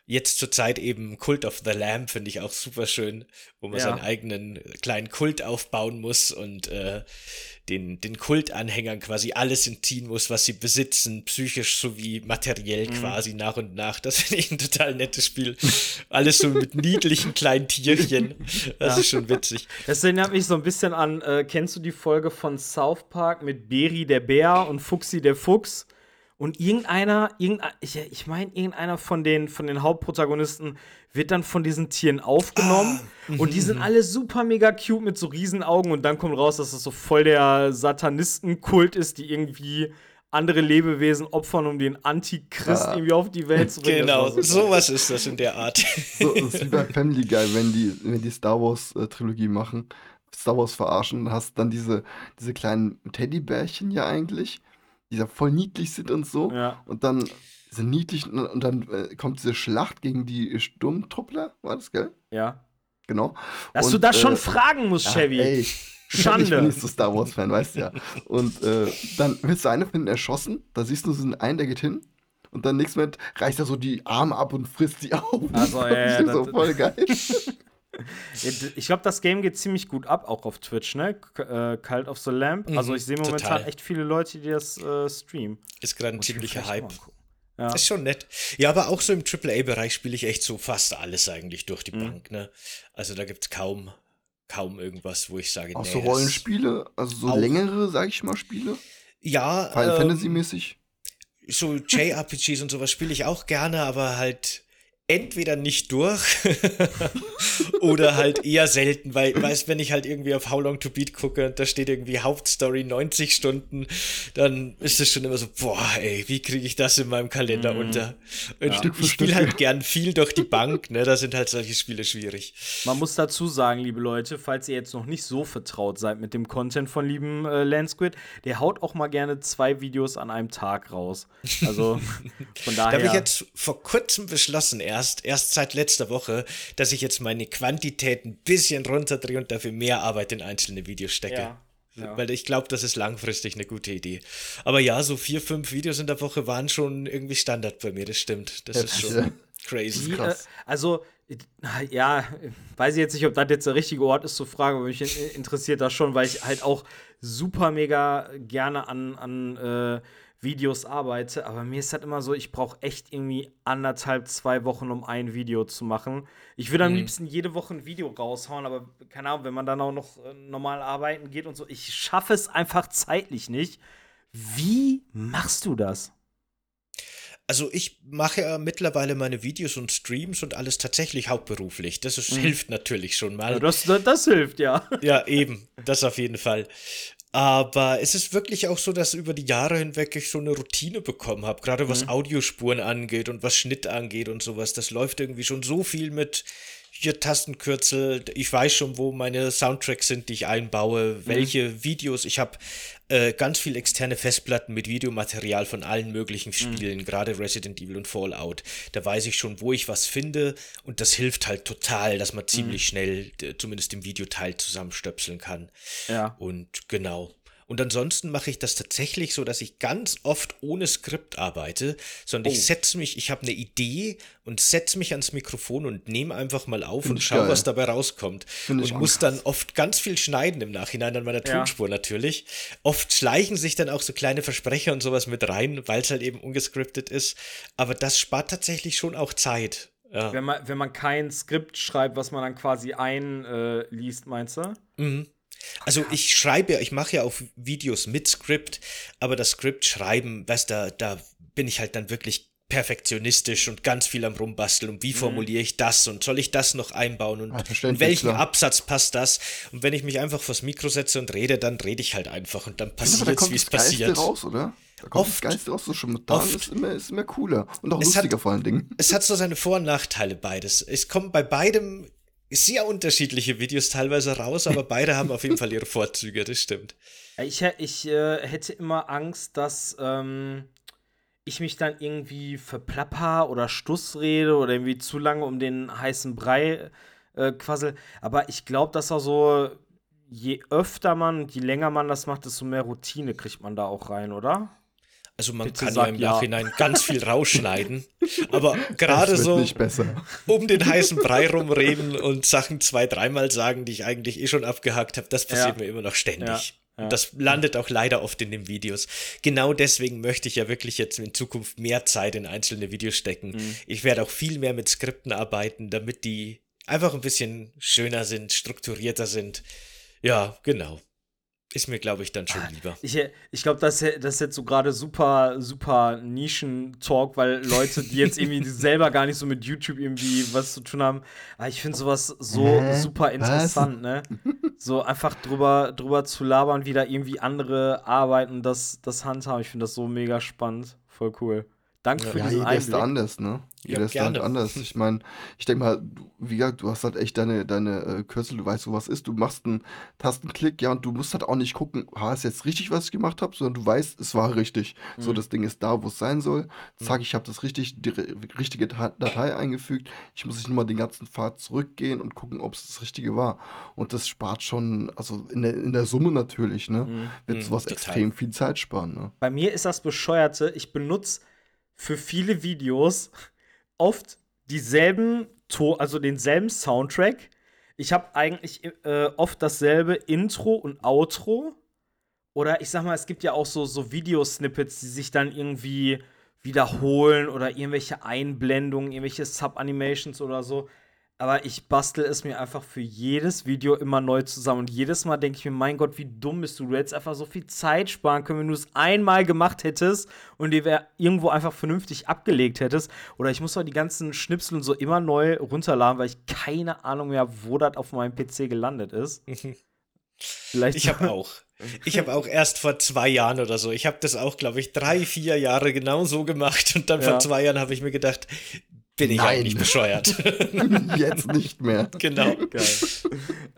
Jetzt zur Zeit eben Cult of the Lamb finde ich auch super schön, wo man Ja. seinen eigenen kleinen Kult aufbauen muss und äh, den, den Kultanhängern quasi alles entziehen muss, was sie besitzen, psychisch sowie materiell Mhm. quasi nach und nach. Das finde ich ein total nettes Spiel. Alles so mit niedlichen kleinen Tierchen. Das ist schon witzig. Das erinnert mich so ein bisschen an, äh, kennst du die Folge von South Park mit Beri der Bär und Fuxi der Fuchs? Und irgendeiner, irgendein, ich, ich meine, irgendeiner von den, von den Hauptprotagonisten wird dann von diesen Tieren aufgenommen. und die sind alle super mega cute mit so riesen Augen. Und dann kommt raus, dass das so voll der Satanistenkult ist, die irgendwie andere Lebewesen opfern, um den Antichrist Ah. irgendwie auf die Welt zu bringen. Genau, so sowas ist das in der Art. So, das ist wie bei Family Guy, wenn die, wenn die Star Wars äh, Trilogie machen, Star Wars verarschen, hast dann diese, diese kleinen Teddybärchen ja eigentlich, die da voll niedlich sind und so. Ja. Und dann sind niedlich und, und dann äh, kommt diese Schlacht gegen die Sturmtruppler, war das, gell? ja. Genau. Dass Und, du das schon äh, fragen musst, Ja, Chevy. ey, Schande. Ich bin nicht so Star Wars-Fan, weißt du ja. Und äh, dann willst du eine finden erschossen, da siehst du so einen, der geht hin. Und dann nächsten Moment reißt er so die Arme ab und frisst die auf. Also, ja, ja, das ist so voll geil. Ich glaube, das Game geht ziemlich gut ab, auch auf Twitch, ne? K äh, Cult of the Lamp. Mhm, also ich sehe momentan total. echt viele Leute, die das äh, streamen. Ist gerade ein ziemlicher Hype. Ja. Ist schon nett. Ja, aber auch so im AAA-Bereich spiele ich echt so fast alles eigentlich durch die Mhm. Bank, ne? Also da gibt's kaum, kaum irgendwas, wo ich sage, Auch nee, so Rollenspiele, also so längere, sag ich mal, Spiele. Ja, Final ähm, Fantasy-mäßig. so JRPGs und sowas spiele ich auch gerne, aber halt entweder nicht durch oder halt eher selten, weil, weißt, wenn ich halt irgendwie auf How Long to Beat gucke und da steht irgendwie Hauptstory 90 Stunden, dann ist es schon immer so, boah, ey, wie kriege ich das in meinem Kalender unter? Und Stück für ich spiele halt gern viel durch die Bank, ne, da sind halt solche Spiele schwierig. Man muss dazu sagen, liebe Leute, falls ihr jetzt noch nicht so vertraut seid mit dem Content von lieben äh, Landsquid, der haut auch mal gerne zwei Videos an einem Tag raus. Also von Da daher. habe ich jetzt vor kurzem beschlossen, erst, erst seit letzter Woche, dass ich jetzt meine Quantität ein bisschen runterdrehe und dafür mehr Arbeit in einzelne Videos stecke. Ja, ja. Weil ich glaube, das ist langfristig eine gute Idee. Aber ja, so vier, fünf Videos in der Woche waren schon irgendwie Standard bei mir, das stimmt. Das ist schon crazy. Die, äh, krass. also, ja, weiß ich jetzt nicht, ob das jetzt der richtige Ort ist zu fragen, aber mich in- interessiert das schon, weil ich halt auch super mega gerne an, an äh, Videos arbeite. Aber mir ist halt immer so, ich brauche echt irgendwie anderthalb, zwei Wochen, um ein Video zu machen. Ich würde am liebsten jede Woche ein Video raushauen, aber keine Ahnung, wenn man dann auch noch äh, normal arbeiten geht und so, ich schaffe es einfach zeitlich nicht. Wie machst du das? Also ich mache ja mittlerweile meine Videos und Streams und alles tatsächlich hauptberuflich. Das ist, hilft natürlich schon mal. Ja, das, das, das hilft, ja. Ja, eben, das auf jeden Fall. Aber es ist wirklich auch so, dass über die Jahre hinweg ich so eine Routine bekommen habe, gerade was Audiospuren angeht und was Schnitt angeht und sowas. Das läuft irgendwie schon so viel mit hier Tastenkürzel. Ich weiß schon, wo meine Soundtracks sind, die ich einbaue, welche Videos. Ich habe äh, ganz viel externe Festplatten mit Videomaterial von allen möglichen Spielen, gerade Resident Evil und Fallout. Da weiß ich schon, wo ich was finde und das hilft halt total, dass man ziemlich schnell äh, zumindest im Videoteil zusammenstöpseln kann. Ja. Und genau. Und ansonsten mache ich das tatsächlich so, dass ich ganz oft ohne Skript arbeite, sondern Oh. ich setze mich, ich habe eine Idee und setze mich ans Mikrofon und nehme einfach mal auf Find und schaue, was dabei rauskommt. Find ich und muss dann oft ganz viel schneiden im Nachhinein an meiner Ja. Tonspur natürlich. Oft schleichen sich dann auch so kleine Versprecher und sowas mit rein, weil es halt eben ungescriptet ist. Aber das spart tatsächlich schon auch Zeit. Ja. Wenn man, wenn man kein Skript schreibt, was man dann quasi einliest, äh, liest, meinst du? Also ich schreibe ja, ich mache ja auch Videos mit Skript, aber das Skript schreiben, weißt du, da, da bin ich halt dann wirklich perfektionistisch und ganz viel am rumbasteln und wie formuliere ich das und soll ich das noch einbauen und Ah, in welchen klar. Absatz passt das und wenn ich mich einfach vors Mikro setze und rede, dann rede ich halt einfach und dann da passiert kommt wie es passiert. raus, oder? Da kommt Oft. das Geiste raus, so spontan Oft. ist immer, ist immer cooler. Und auch Es hat- lustiger vor allen Dingen. Es hat so seine Vor- und Nachteile beides. Es kommen bei beidem sehr unterschiedliche Videos teilweise raus, aber beide haben auf jeden Fall ihre Vorzüge, das stimmt. Ich, ich äh, hätte immer Angst, dass ähm, ich mich dann irgendwie verplapper oder Stuss rede oder irgendwie zu lange um den heißen Brei äh, quassel. Aber ich glaube, dass er so, je öfter man, je länger man das macht, desto mehr Routine kriegt man da auch rein, oder? Also man Bitte kann ja im ja. Nachhinein ganz viel rausschneiden, aber gerade so um den heißen Brei rumreden und Sachen zwei, dreimal sagen, die ich eigentlich eh schon abgehakt habe, das passiert Ja. mir immer noch ständig. Ja, ja. Und das landet auch leider oft in den Videos. Genau deswegen möchte ich ja wirklich jetzt in Zukunft mehr Zeit in einzelne Videos stecken. Mhm. Ich werde auch viel mehr mit Skripten arbeiten, damit die einfach ein bisschen schöner sind, strukturierter sind. Ja, genau. Ist mir, glaube ich, dann schon lieber. Ich, ich glaube, das, ist- das ist jetzt so gerade super, super Nischen-Talk, weil Leute, die jetzt irgendwie selber gar nicht so mit YouTube irgendwie was zu tun haben, aber ich finde sowas so Hä? super Was? interessant, ne? So einfach drüber, drüber zu labern, wie da irgendwie andere arbeiten, das, das handhaben. Ich finde das so mega spannend. Voll cool. Danke für Ja, diesen jeder ist da Einblick. anders, ne? Jeder Ja, ist da halt gerne. anders. Ich meine, ich denke mal, du- wie gesagt, du hast halt echt deine, deine äh, Kürzel, du weißt, wo was ist. Du machst einen Tastenklick, ja, und du musst halt auch nicht gucken, ha, ist jetzt richtig, was ich gemacht habe, sondern du weißt, es war richtig. Mhm. So, das Ding ist da, wo es sein soll. Zack, ich habe das richtig, die ri- richtige Datei eingefügt. Ich muss nicht nur mal den ganzen Pfad zurückgehen und gucken, ob es das Richtige war. Und das spart schon, also in der, in der Summe natürlich, ne? Wird Mhm, sowas total. extrem viel Zeit sparen, ne? Bei mir ist das Bescheuerte, ich benutze für viele Videos oft dieselben, to also denselben Soundtrack, ich habe eigentlich äh, oft dasselbe Intro und Outro. Oder ich sag mal, es gibt ja auch so, so Videosnippets, die sich dann irgendwie wiederholen oder irgendwelche Einblendungen, irgendwelche Sub-Animations oder so. Aber ich bastel es mir einfach für jedes Video immer neu zusammen. Und jedes Mal denke ich mir, mein Gott, wie dumm bist du. Du hättest einfach so viel Zeit sparen können, wenn du es einmal gemacht hättest und dir wär irgendwo einfach vernünftig abgelegt hättest. Oder ich muss doch die ganzen Schnipsel und so immer neu runterladen, weil ich keine Ahnung mehr, wo das auf meinem PC gelandet ist. Vielleicht ich habe auch. Ich habe auch erst vor zwei Jahren oder so. Ich habe das auch, glaube ich, drei, vier Jahre genau so gemacht. Und dann ja. vor zwei Jahren habe ich mir gedacht, bin ich Nein. eigentlich bescheuert. Jetzt nicht mehr. Genau. Geil.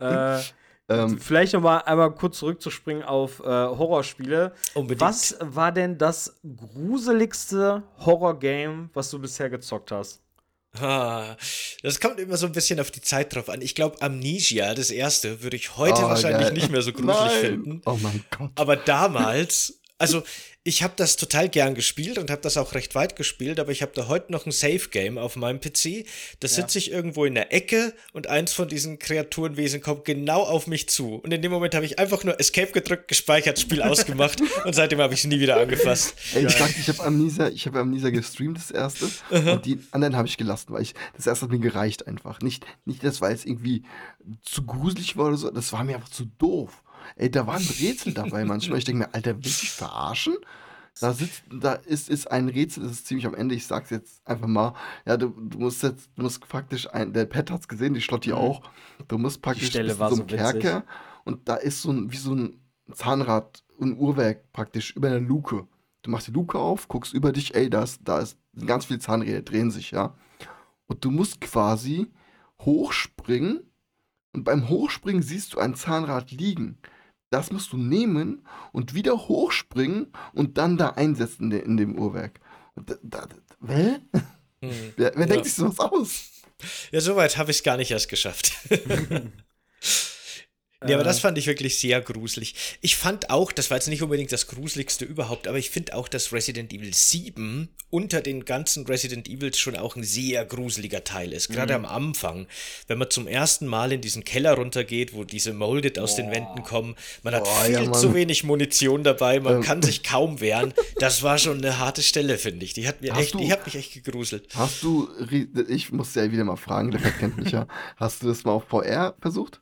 äh, ähm, vielleicht noch mal einmal kurz zurückzuspringen auf äh, Horrorspiele. Unbedingt. Was war denn das gruseligste Horrorgame, was du bisher gezockt hast? Ah, das kommt immer so ein bisschen auf die Zeit drauf an. Ich glaube, Amnesia, das erste, würde ich heute oh, wahrscheinlich geil. nicht mehr so gruselig Nein. finden. Oh mein Gott. Aber damals, also ich habe das total gern gespielt und habe das auch recht weit gespielt, aber ich habe da heute noch ein Safe Game auf meinem PC. Da ja. sitze ich irgendwo in der Ecke und eins von diesen Kreaturenwesen kommt genau auf mich zu. Und in dem Moment habe ich einfach nur Escape gedrückt, gespeichert, Spiel ausgemacht und seitdem habe ich es nie wieder angefasst. Ey, ich dachte, ich habe Amnesia, ich habe Amnesia gestreamt, das erste. Und die anderen habe ich gelassen, weil ich, das erste hat mir gereicht einfach. Nicht, nicht das, weil es irgendwie zu gruselig war oder so, das war mir einfach zu doof. Ey, da waren Rätsel dabei manchmal. Ich denke mir, Alter, willst du dich verarschen? Da sitzt, da ist, ist ein Rätsel, das ist ziemlich am Ende, ich sag's jetzt einfach mal. Ja, du, du musst jetzt, du musst praktisch ein, der Pet hat's gesehen, die Schlotti mhm. auch. Du musst praktisch die Stelle war so, so Kerker und da ist so ein, wie so ein Zahnrad, ein Uhrwerk praktisch über einer Luke. Du machst die Luke auf, guckst über dich, ey, da ist, da ist ganz viele Zahnräder, drehen sich, ja. Und du musst quasi hochspringen und beim Hochspringen siehst du ein Zahnrad liegen das musst du nehmen und wieder hochspringen und dann da einsetzen in, dem Uhrwerk. Da, da, hä? Hm. Wer, wer ja. denkt sich sowas aus? Ja, soweit habe ich es gar nicht erst geschafft. Ja, aber das äh. fand ich wirklich sehr gruselig. Ich fand auch, das war jetzt nicht unbedingt das gruseligste überhaupt, aber ich finde auch, dass Resident Evil 7 unter den ganzen Resident Evils schon auch ein sehr gruseliger Teil ist. Gerade mhm. am Anfang, wenn man zum ersten Mal in diesen Keller runtergeht, wo diese Molded aus den Wänden kommen. Man hat Boah, viel ja, zu wenig Munition dabei, man ähm. kann sich kaum wehren. Das war schon eine harte Stelle, finde ich. Die hat, mir echt, du, die hat mich echt gegruselt. Hast du, ich muss ja wieder mal fragen, der kennt mich ja, hast du das mal auf VR versucht?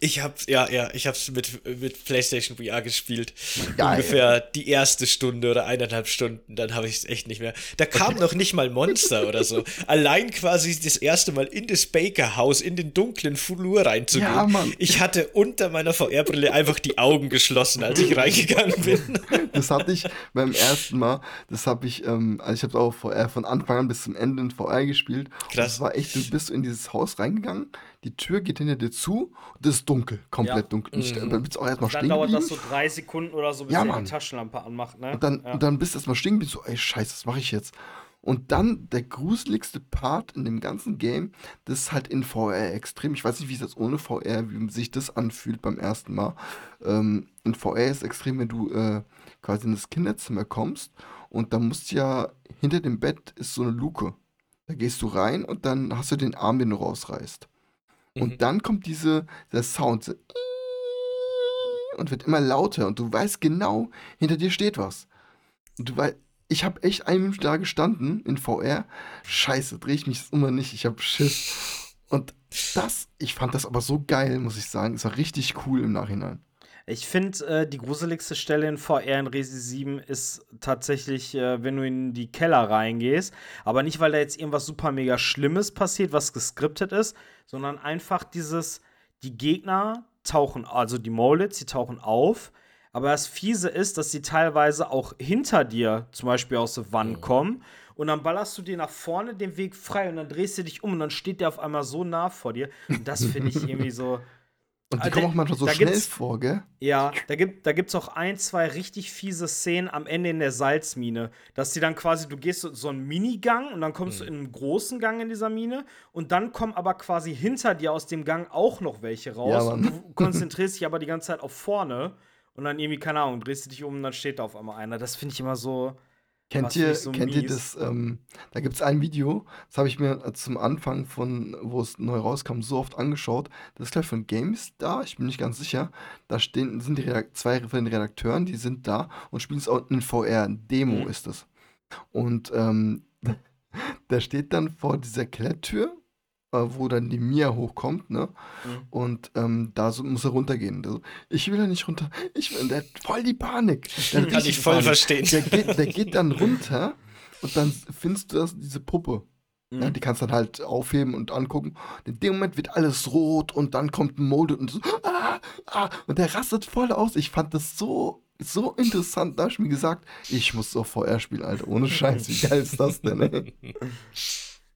Ich hab's, ja, ja, ich hab's mit, mit PlayStation VR gespielt. Geil. Ungefähr die erste Stunde oder eineinhalb Stunden, dann habe ich es echt nicht mehr. Da kam noch nicht mal Monster oder so. Allein quasi das erste Mal in das Baker-Haus, in den dunklen Flur reinzugehen. Ja, Mann. Ich hatte unter meiner VR-Brille einfach die Augen geschlossen, als ich reingegangen bin. Das hatte ich beim ersten Mal, das habe ich, ähm, also ich habe auch VR von Anfang an bis zum Ende in VR gespielt. Krass. Und das war echt, du bist in dieses Haus reingegangen die Tür geht hinter dir zu und es ist dunkel, komplett ja. dunkel. Und mhm. dann bist du auch erstmal stehen Dann dauert das so drei Sekunden oder so, bis ja, die Taschenlampe anmacht, ne? Und dann, ja. und dann bist du erstmal stehen und so, ey, scheiße, was mache ich jetzt? Und dann der gruseligste Part in dem ganzen Game, das ist halt in VR extrem. Ich weiß nicht, wie es jetzt ohne VR, wie sich das anfühlt beim ersten Mal. Ähm, in VR ist extrem, wenn du äh, quasi in das Kinderzimmer kommst und da musst ja hinter dem Bett ist so eine Luke. Da gehst du rein und dann hast du den Arm, den du rausreißt. Und mhm. dann kommt diese, der Sound so, und wird immer lauter und du weißt genau, hinter dir steht was. Und du weißt, ich habe echt eine Minute da gestanden in VR. Scheiße, drehe ich mich immer nicht, ich habe Schiss. Und das, ich fand das aber so geil, muss ich sagen. Es war richtig cool im Nachhinein. Ich finde, äh, die gruseligste Stelle in VR in Resi 7 ist tatsächlich, äh, wenn du in die Keller reingehst. Aber nicht, weil da jetzt irgendwas super mega Schlimmes passiert, was geskriptet ist, sondern einfach dieses, die Gegner tauchen, also die Molets, die tauchen auf. Aber das Fiese ist, dass sie teilweise auch hinter dir zum Beispiel aus der Wand mhm. kommen. Und dann ballerst du dir nach vorne den Weg frei und dann drehst du dich um und dann steht der auf einmal so nah vor dir. Und das finde ich irgendwie so. Und die also, kommen auch manchmal so schnell vor, gell? Ja, da gibt da gibt's auch ein, zwei richtig fiese Szenen am Ende in der Salzmine, dass die dann quasi, du gehst so, so einen Minigang und dann kommst mhm. du in einen großen Gang in dieser Mine und dann kommen aber quasi hinter dir aus dem Gang auch noch welche raus ja, und du konzentrierst dich aber die ganze Zeit auf vorne und dann irgendwie, keine Ahnung, drehst du dich um und dann steht da auf einmal einer. Das finde ich immer so, Kennt ihr, ich so kennt ihr das? Ähm, da gibt es ein Video, das habe ich mir äh, zum Anfang von, wo es neu rauskam, so oft angeschaut. Das ist gleich von GameStar, ich bin nicht ganz sicher. Da stehen, sind die Redak zwei von den Redakteuren, die sind da und spielen es auch in VR. Demo Mhm. ist es. Und ähm, der steht dann vor dieser Kletttür, äh, wo dann die Mia hochkommt, ne? Mhm. Und ähm, da so, muss er runtergehen. Also, ich will da nicht runter. Ich will, der hat voll die Panik. Der Kann ich voll Panik. verstehen. Der geht, der geht dann runter und dann findest du das, diese Puppe. Ja, Mhm. die kannst du dann halt aufheben und angucken. In dem Moment wird alles rot und dann kommt ein Molded und so, ah, ah, und der rastet voll aus. Ich fand das so, so interessant. Da habe ich mir gesagt, ich muss so VR spielen, Alter. Ohne Scheiß, wie geil ist das denn, ey?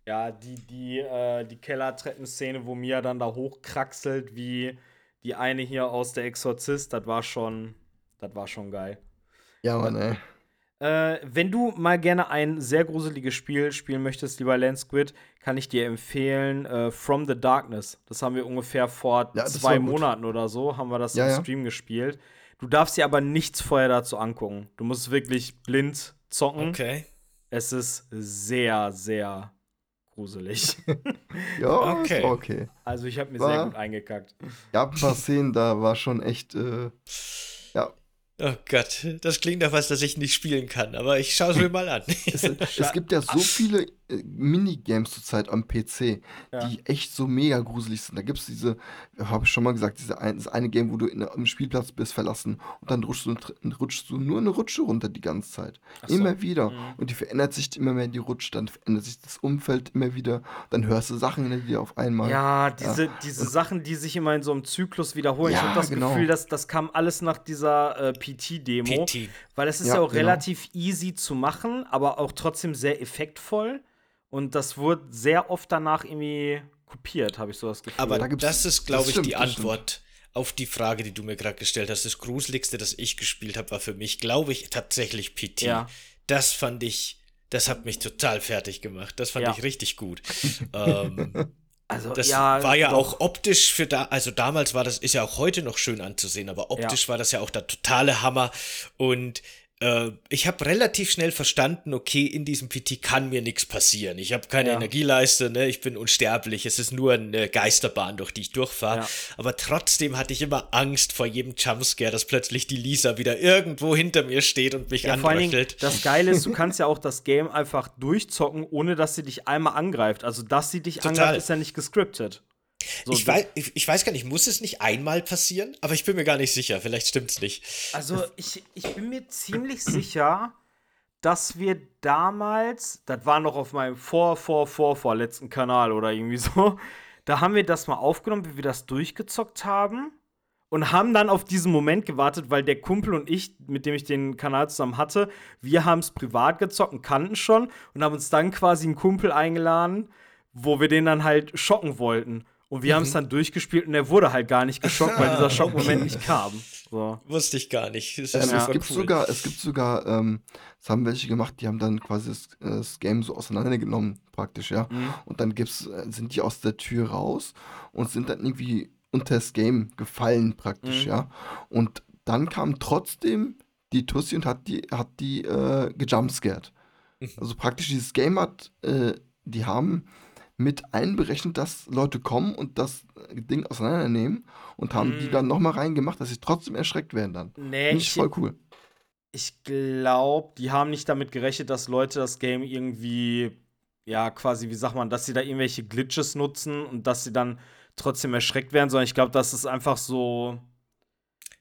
Ja, die, die, äh, die Kellertreppenszene, wo Mia dann da hochkraxelt, wie die eine hier aus der Exorzist, das war schon, das war schon geil. Ja, Mann, ey. Äh, wenn du mal gerne ein sehr gruseliges Spiel spielen möchtest, lieber Lance Squid, kann ich dir empfehlen äh, From the Darkness. Das haben wir ungefähr vor Ja, zwei. Monaten oder so, haben wir das Ja, im ja. Stream gespielt. Du darfst dir aber nichts vorher dazu angucken. Du musst wirklich blind zocken. Okay. Es ist sehr, sehr gruselig. Ja, Okay. okay. okay. also ich habe mir War- sehr gut eingekackt. Gab ein paar Szenen, da war schon echt, äh, ja. Oh Gott, das klingt nach was, das ich nicht spielen kann, aber ich schaue es mir mal an. Es, es gibt ja so viele äh, Minigames zurzeit am PC, Ja. die echt so mega gruselig sind. Da gibt es diese, habe ich schon mal gesagt, diese ein, das eine Game, wo du in, am Spielplatz bist, verlassen und dann rutschst du, rutschst du nur eine Rutsche runter die ganze Zeit. Ach so. Immer wieder. Mhm. Und die verändert sich immer mehr, die Rutsche, dann verändert sich das Umfeld immer wieder. Dann hörst du Sachen hinter dir auf einmal. Ja, diese, diese Sachen, die sich immer in so einem Zyklus wiederholen. ich Ja, habe das genau. Gefühl, dass das kam alles nach dieser äh, PT-Demo. PT. Weil es ist Ja, ja, auch genau. relativ easy zu machen, aber auch trotzdem sehr effektvoll. Und das wurde sehr oft danach irgendwie kopiert, habe ich so das Gefühl. Aber da das ist, glaube ich, stimmt, die. Antwort auf die Frage, die du mir gerade gestellt hast. Das Gruseligste, das ich gespielt habe, war für mich, glaube ich, tatsächlich PT. Ja. Das fand ich, das hat mich total fertig gemacht. Das fand Ja. ich richtig gut. ähm, also, das ja, war ja doch. auch optisch für da, also damals war das, ist ja auch heute noch schön anzusehen, aber optisch war das ja auch der totale Hammer. Und äh, ich habe relativ schnell verstanden, okay, in diesem PT kann mir nichts passieren. Ich habe keine Ja. Energieleiste, ne? ich bin unsterblich. Es ist nur eine Geisterbahn, durch die ich durchfahre. Ja. Aber trotzdem hatte ich immer Angst vor jedem Jumpscare, dass plötzlich die Lisa wieder irgendwo hinter mir steht und mich Ja, anröchelt. das Geile ist, du kannst ja auch das Game einfach durchzocken, ohne dass sie dich einmal angreift. Also, dass sie dich Total. angreift, ist ja nicht gescriptet. So, ich, weiß, ich, ich weiß gar nicht, muss es nicht einmal passieren? Aber ich bin mir gar nicht sicher. Vielleicht stimmt's nicht. Also ich, ich bin mir ziemlich sicher, dass wir damals, das war noch auf meinem vor, vor, vor, vorletzten Kanal oder irgendwie so, da haben wir das mal aufgenommen, wie wir das durchgezockt haben und haben dann auf diesen Moment gewartet, weil der Kumpel und ich, mit dem ich den Kanal zusammen hatte, wir haben es privat gezockt und kannten schon und haben uns dann quasi einen Kumpel eingeladen, wo wir den dann halt schocken wollten. Und wir haben es dann durchgespielt und er wurde halt gar nicht geschockt, weil dieser Schockmoment nicht kam. So. Wusste ich gar nicht. Das ist Ähm, es gibt cool. sogar, es gibt sogar, ähm, es haben welche gemacht, die haben dann quasi das, äh, das Game so auseinandergenommen, praktisch, ja. Mhm. Und dann gibt's, äh, sind die aus der Tür raus und sind dann irgendwie unter das Game gefallen, praktisch, Mhm. ja. Und dann kam trotzdem die Tussi und hat die, hat die äh, gejumpscared. Mhm. Also praktisch dieses Game hat, äh, die haben mit einberechnet, dass Leute kommen und das Ding auseinandernehmen und haben die Mm. dann nochmal reingemacht, dass sie trotzdem erschreckt werden dann. Nee, Finde ich ich, voll cool. ich glaube, die haben nicht damit gerechnet, dass Leute das Game irgendwie, ja, quasi, wie sagt man, dass sie da irgendwelche Glitches nutzen und dass sie dann trotzdem erschreckt werden, sondern ich glaube, das ist einfach so.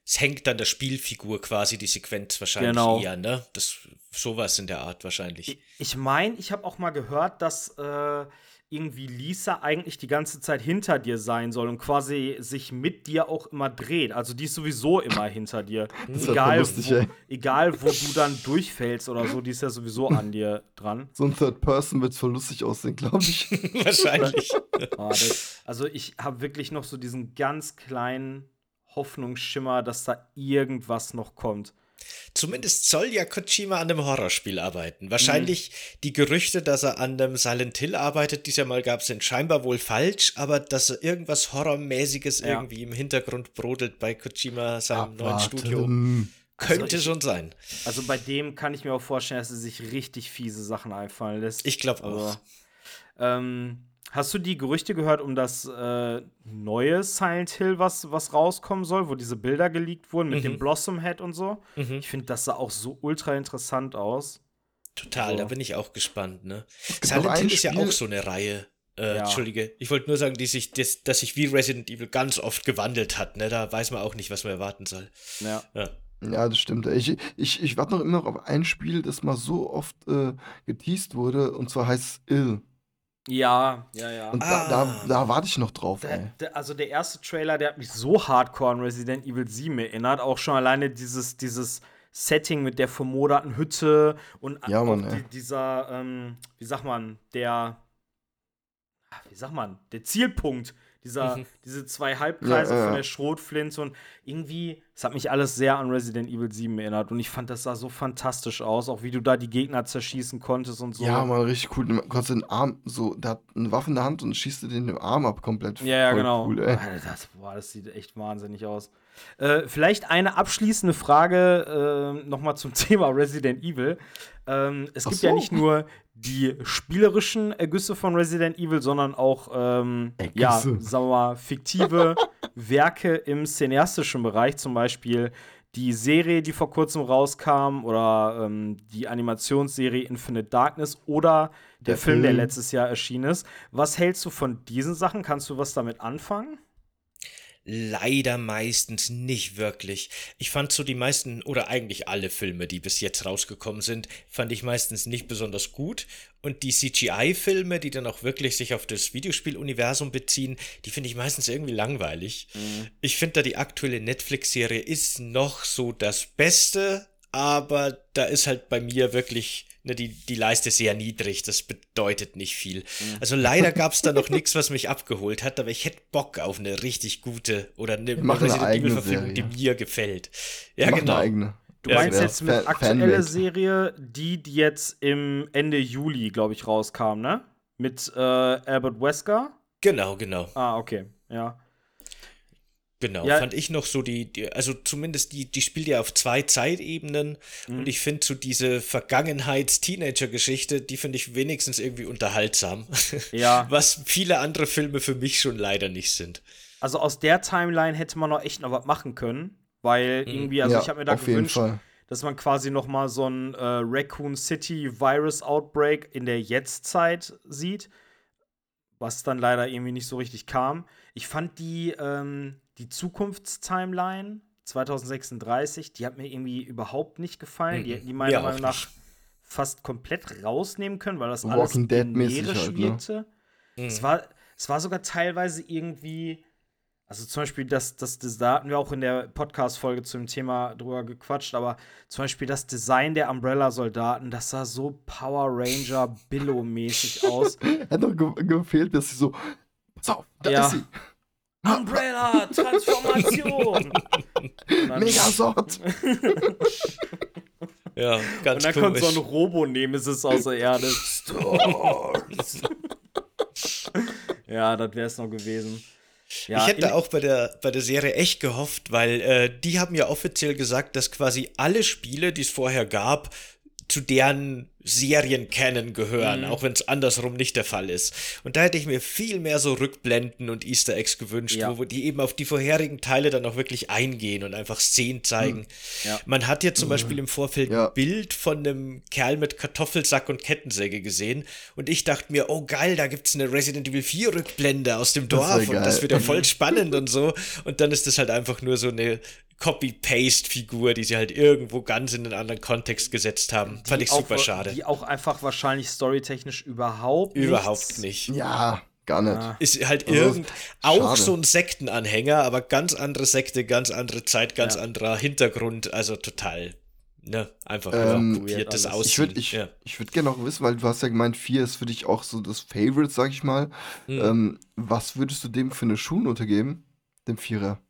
Es hängt an der Spielfigur quasi die Sequenz wahrscheinlich Genau. eher, ne? Das, sowas in der Art wahrscheinlich. Ich, ich meine, ich habe auch mal gehört, dass äh, irgendwie Lisa eigentlich die ganze Zeit hinter dir sein soll und quasi sich mit dir auch immer dreht. Also die ist sowieso immer hinter dir. Das egal, lustig, wo, ey. egal, wo du dann durchfällst oder so, die ist ja sowieso an dir dran. So ein Third Person wird voll lustig aussehen, glaube ich. wahrscheinlich. Ah, das, also ich habe wirklich noch so diesen ganz kleinen Hoffnungsschimmer, dass da irgendwas noch kommt. Zumindest soll ja Kojima an einem Horrorspiel arbeiten. Wahrscheinlich die Gerüchte, dass er an einem Silent Hill arbeitet, die es ja mal gab, sind scheinbar wohl falsch, aber dass er irgendwas Horrormäßiges Ja. irgendwie im Hintergrund brodelt bei Kojima, seinem neuen Studio. Abwarten. Könnte Also ich- schon sein. Also bei dem kann ich mir auch vorstellen, dass er sich richtig fiese Sachen einfallen lässt. Ich glaube auch. Also, ähm, hast du die Gerüchte gehört um das äh, neue Silent Hill, was, was rauskommen soll, wo diese Bilder geleakt wurden mit Mhm. dem Blossom Head und so? Mhm. Ich finde, das sah auch so ultra interessant aus. Total, So. da bin ich auch gespannt, ne? Silent Hill ist ja auch so eine Reihe. Äh, Ja. Entschuldige, ich wollte nur sagen, die sich, das, dass sich wie Resident Evil ganz oft gewandelt hat, ne? Da weiß man auch nicht, was man erwarten soll. Ja. Ja. Ja, das stimmt. Ich, ich, ich warte noch immer noch auf ein Spiel, das mal so oft äh, geteased wurde, und zwar heißt es Ill. Ja, ja, ja. Und Ah. da, da, da warte ich noch drauf, Der, ey. der, also der erste Trailer, der hat mich so hardcore an Resident Evil 7 erinnert. Auch schon alleine dieses, dieses Setting mit der vermoderten Hütte und Ja, auch Mann, die, dieser, ähm, wie sagt man, der, ah, wie sagt man, der Zielpunkt. Dieser, Mhm. diese zwei Halbkreise Ja, ja, von ja. der Schrotflinte und irgendwie, es hat mich alles sehr an Resident Evil 7 erinnert und ich fand, das sah so fantastisch aus, auch wie du da die Gegner zerschießen konntest und so. Ja, mal richtig cool. Du kannst den Arm so, der hat eine Waffe in der Hand und schießt dir den im Arm ab komplett. Ja, ja, Voll genau. Cool, ey. Alter, das, boah, das sieht echt wahnsinnig aus. Äh, vielleicht eine abschließende Frage äh, nochmal zum Thema Resident Evil. Ähm, es Ach gibt ja so. nicht nur die spielerischen Ergüsse von Resident Evil, sondern auch, ähm, ja, sagen wir mal, fiktive Werke im cineastischen Bereich, zum Beispiel die Serie, die vor kurzem rauskam, oder ähm, die Animationsserie Infinite Darkness oder der, Der Film, der Film. letztes Jahr erschienen ist. Was hältst du von diesen Sachen? Kannst du was damit anfangen? Leider meistens nicht wirklich. Ich fand so die meisten oder eigentlich alle Filme, die bis jetzt rausgekommen sind, fand ich meistens nicht besonders gut. Und die CGI-Filme, die dann auch wirklich sich auf das Videospieluniversum beziehen, die finde ich meistens irgendwie langweilig. Ich finde da die aktuelle Netflix-Serie ist noch so das Beste, aber da ist halt bei mir wirklich, ne, die, die Leiste sehr niedrig, das bedeutet nicht viel. Also leider gab es da noch nichts, was mich abgeholt hat, aber ich hätte Bock auf eine richtig gute oder eine, machen eine Resident eigene Evil-Verfilmung, die Serie. mir gefällt. Ja, Mach genau. eine eigene. Du Ja, meinst jetzt mit Fan- aktuelle. Serie, die, die jetzt im Ende Juli, glaube ich, rauskam, ne? Mit äh, Albert Wesker? Genau, genau. Ah, okay, ja. Genau, Ja. fand ich noch so die, die also zumindest die, die spielt ja auf zwei Zeitebenen Mhm. und ich finde so diese Vergangenheits-Teenager-Geschichte, die finde ich wenigstens irgendwie unterhaltsam. Ja. Was viele andere Filme für mich schon leider nicht sind. Also aus der Timeline hätte man noch echt noch was machen können, weil irgendwie, also ja, ich habe mir da auf jeden gewünscht, Fall. dass man quasi noch mal so ein äh, Raccoon City Virus Outbreak in der Jetztzeit sieht, was dann leider irgendwie nicht so richtig kam. Ich fand die, ähm, die Zukunftstimeline 2036, die hat mir irgendwie überhaupt nicht gefallen. Die hätten die meiner auch Meinung nach nicht. fast komplett rausnehmen können, weil das Walking alles generisch halt, ne? wirkte. Es, war, es war sogar teilweise irgendwie, also zum Beispiel, das, das, das da hatten wir auch in der Podcast-Folge zu dem Thema drüber gequatscht, aber zum Beispiel das Design der Umbrella-Soldaten, das sah so Power Ranger Billow-mäßig aus. Hat noch ge gefehlt, dass sie so. Pass auf, da Ja. ist sie. Umbrella, Transformation! Und dann, Megasort! Ja, ganz und dann kommt komisch. so ein Robo-Nemesis aus der Erde. ja, das wäre es noch gewesen. Ja, ich hätte auch bei der, bei der Serie echt gehofft, weil äh, die haben ja offiziell gesagt, dass quasi alle Spiele, die es vorher gab, zu deren Seriencanon gehören, Mhm. auch wenn es andersrum nicht der Fall ist. Und da hätte ich mir viel mehr so Rückblenden und Easter Eggs gewünscht, Ja. wo die eben auf die vorherigen Teile dann auch wirklich eingehen und einfach Szenen zeigen. Mhm. Ja. Man hat ja zum Beispiel im Vorfeld Ja. ein Bild von einem Kerl mit Kartoffelsack und Kettensäge gesehen und ich dachte mir, oh geil, da gibt's eine Resident Evil 4 Rückblende aus dem Das Dorf und das wird ja voll spannend und so. Und dann ist das halt einfach nur so eine Copy-Paste-Figur, die sie halt irgendwo ganz in einen anderen Kontext gesetzt haben. Fand ich auch, super schade. Die auch einfach wahrscheinlich storytechnisch überhaupt Überhaupt nichts- nicht. Ja, gar nicht. Ah. Ist halt Also, irgend auch schade. so ein Sektenanhänger, aber ganz andere Sekte, ganz andere Zeit, ganz Ja. anderer Hintergrund, also total, ne, einfach Ähm, kopiertes. Aussehen. Ich würde ich, ja. ich würd gerne noch wissen, weil du hast ja gemeint, 4 ist für dich auch so das Favorite, sag ich mal. Hm. Ähm, was würdest du dem für eine Schulnote geben? Dem Vierer.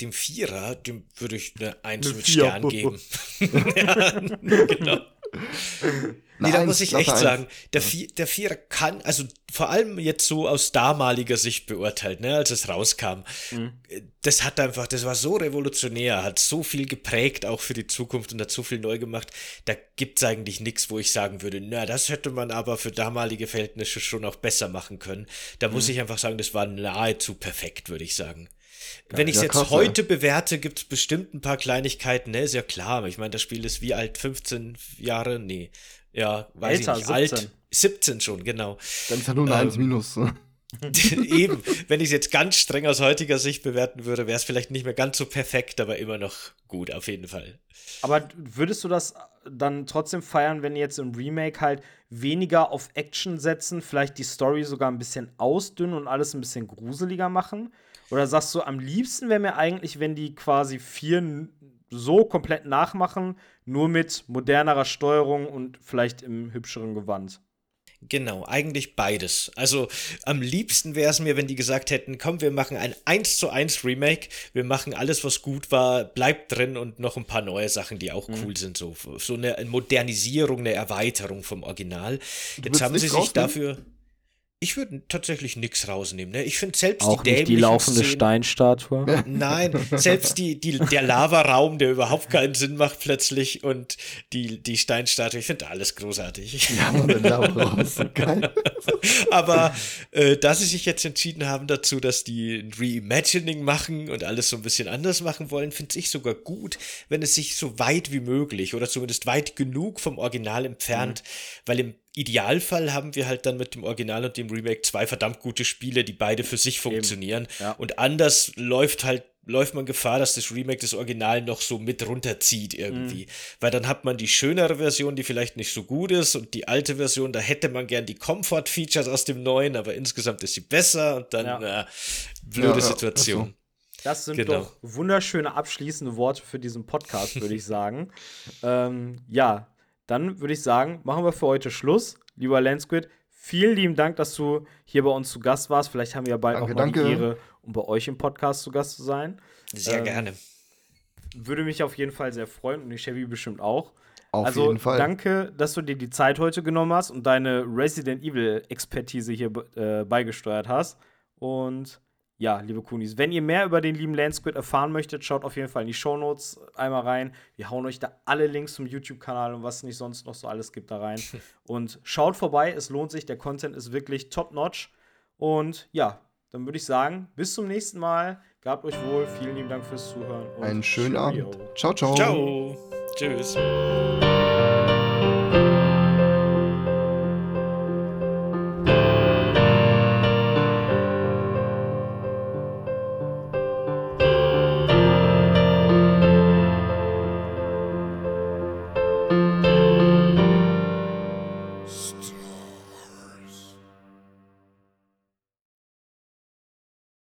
Dem Vierer, dem würde ich eine Eins Eine mit Vier. Stern geben. ja, genau. Nee, da muss ich echt eins. sagen, der, Vier, der Vierer kann, also vor allem jetzt so aus damaliger Sicht beurteilt, ne, als es rauskam, äh, das hat einfach, das war so revolutionär, hat so viel geprägt auch für die Zukunft und hat so viel neu gemacht. Da gibt's eigentlich nichts, wo ich sagen würde, na, das hätte man aber für damalige Verhältnisse schon auch besser machen können. Da muss ich einfach sagen, das war nahezu perfekt, würde ich sagen. Wenn ich es Ja, jetzt krass, heute bewerte, gibt es bestimmt ein paar Kleinigkeiten, ne, ist ja klar. Ich meine, das Spiel ist wie alt? 15 Jahre? Nee. Ja, weiß Älter, ich nicht. Alt. 17. 17 schon, genau. Dann ist ja nur eine Ähm, 1 minus. Eben, wenn ich es jetzt ganz streng aus heutiger Sicht bewerten würde, wäre es vielleicht nicht mehr ganz so perfekt, aber immer noch gut, auf jeden Fall. Aber würdest du das dann trotzdem feiern, wenn jetzt im Remake halt weniger auf Action setzen, vielleicht die Story sogar ein bisschen ausdünnen und alles ein bisschen gruseliger machen? Oder sagst du, am liebsten wäre mir eigentlich, wenn die quasi vier so komplett nachmachen, nur mit modernerer Steuerung und vielleicht im hübscheren Gewand? Genau, eigentlich beides. Also am liebsten wäre es mir, wenn die gesagt hätten, komm, wir machen ein 1 zu 1 Remake, wir machen alles, was gut war, bleibt drin und noch ein paar neue Sachen, die auch cool sind. So, so eine Modernisierung, eine Erweiterung vom Original. Jetzt würdest haben sie sich dafür. Ich würde tatsächlich nichts rausnehmen. Ne? Ich finde selbst Auch die nicht die laufende Szenen- Steinstatue. Nein, selbst die, die, der Lavaraum, der überhaupt keinen Sinn macht plötzlich und die, die Steinstatue, ich finde alles großartig. Ja, Mann. Geil. Aber äh, da sie sich jetzt entschieden haben dazu, dass die ein Reimagining machen und alles so ein bisschen anders machen wollen, finde ich sogar gut, wenn es sich so weit wie möglich oder zumindest weit genug vom Original entfernt, weil im Idealfall haben wir halt dann mit dem Original und dem Remake zwei verdammt gute Spiele, die beide für sich funktionieren. ja. Und anders läuft halt läuft man Gefahr, dass das Remake das Original noch so mit runterzieht irgendwie. Weil dann hat man die schönere Version, die vielleicht nicht so gut ist und die alte Version, da hätte man gern die Comfort-Features aus dem neuen, aber insgesamt ist sie besser und dann Ja. äh, blöde Ja, ja, Situation. Das sind Genau. doch wunderschöne abschließende Worte für diesen Podcast, würde ich sagen. ähm, ja, dann würde ich sagen, machen wir für heute Schluss. Lieber Lansquid, vielen lieben Dank, dass du hier bei uns zu Gast warst. Vielleicht haben wir ja bald Danke, auch mal die danke. Ehre, um bei euch im Podcast zu Gast zu sein. Sehr Ähm, gerne. Würde mich auf jeden Fall sehr freuen und die Chevy bestimmt auch. Auf also jeden Fall. danke, dass du dir die Zeit heute genommen hast und deine Resident Evil Expertise hier äh, beigesteuert hast. Und ja, liebe Kunis, wenn ihr mehr über den lieben Landsquid erfahren möchtet, schaut auf jeden Fall in die Shownotes einmal rein. Wir hauen euch da alle Links zum YouTube-Kanal und was nicht sonst noch so alles gibt da rein. und schaut vorbei, es lohnt sich, der Content ist wirklich top-notch. Und ja, dann würde ich sagen, bis zum nächsten Mal. Gabt euch wohl, vielen lieben Dank fürs Zuhören. Und Einen schönen. Abend. Ciao, ciao. Ciao. Tschüss.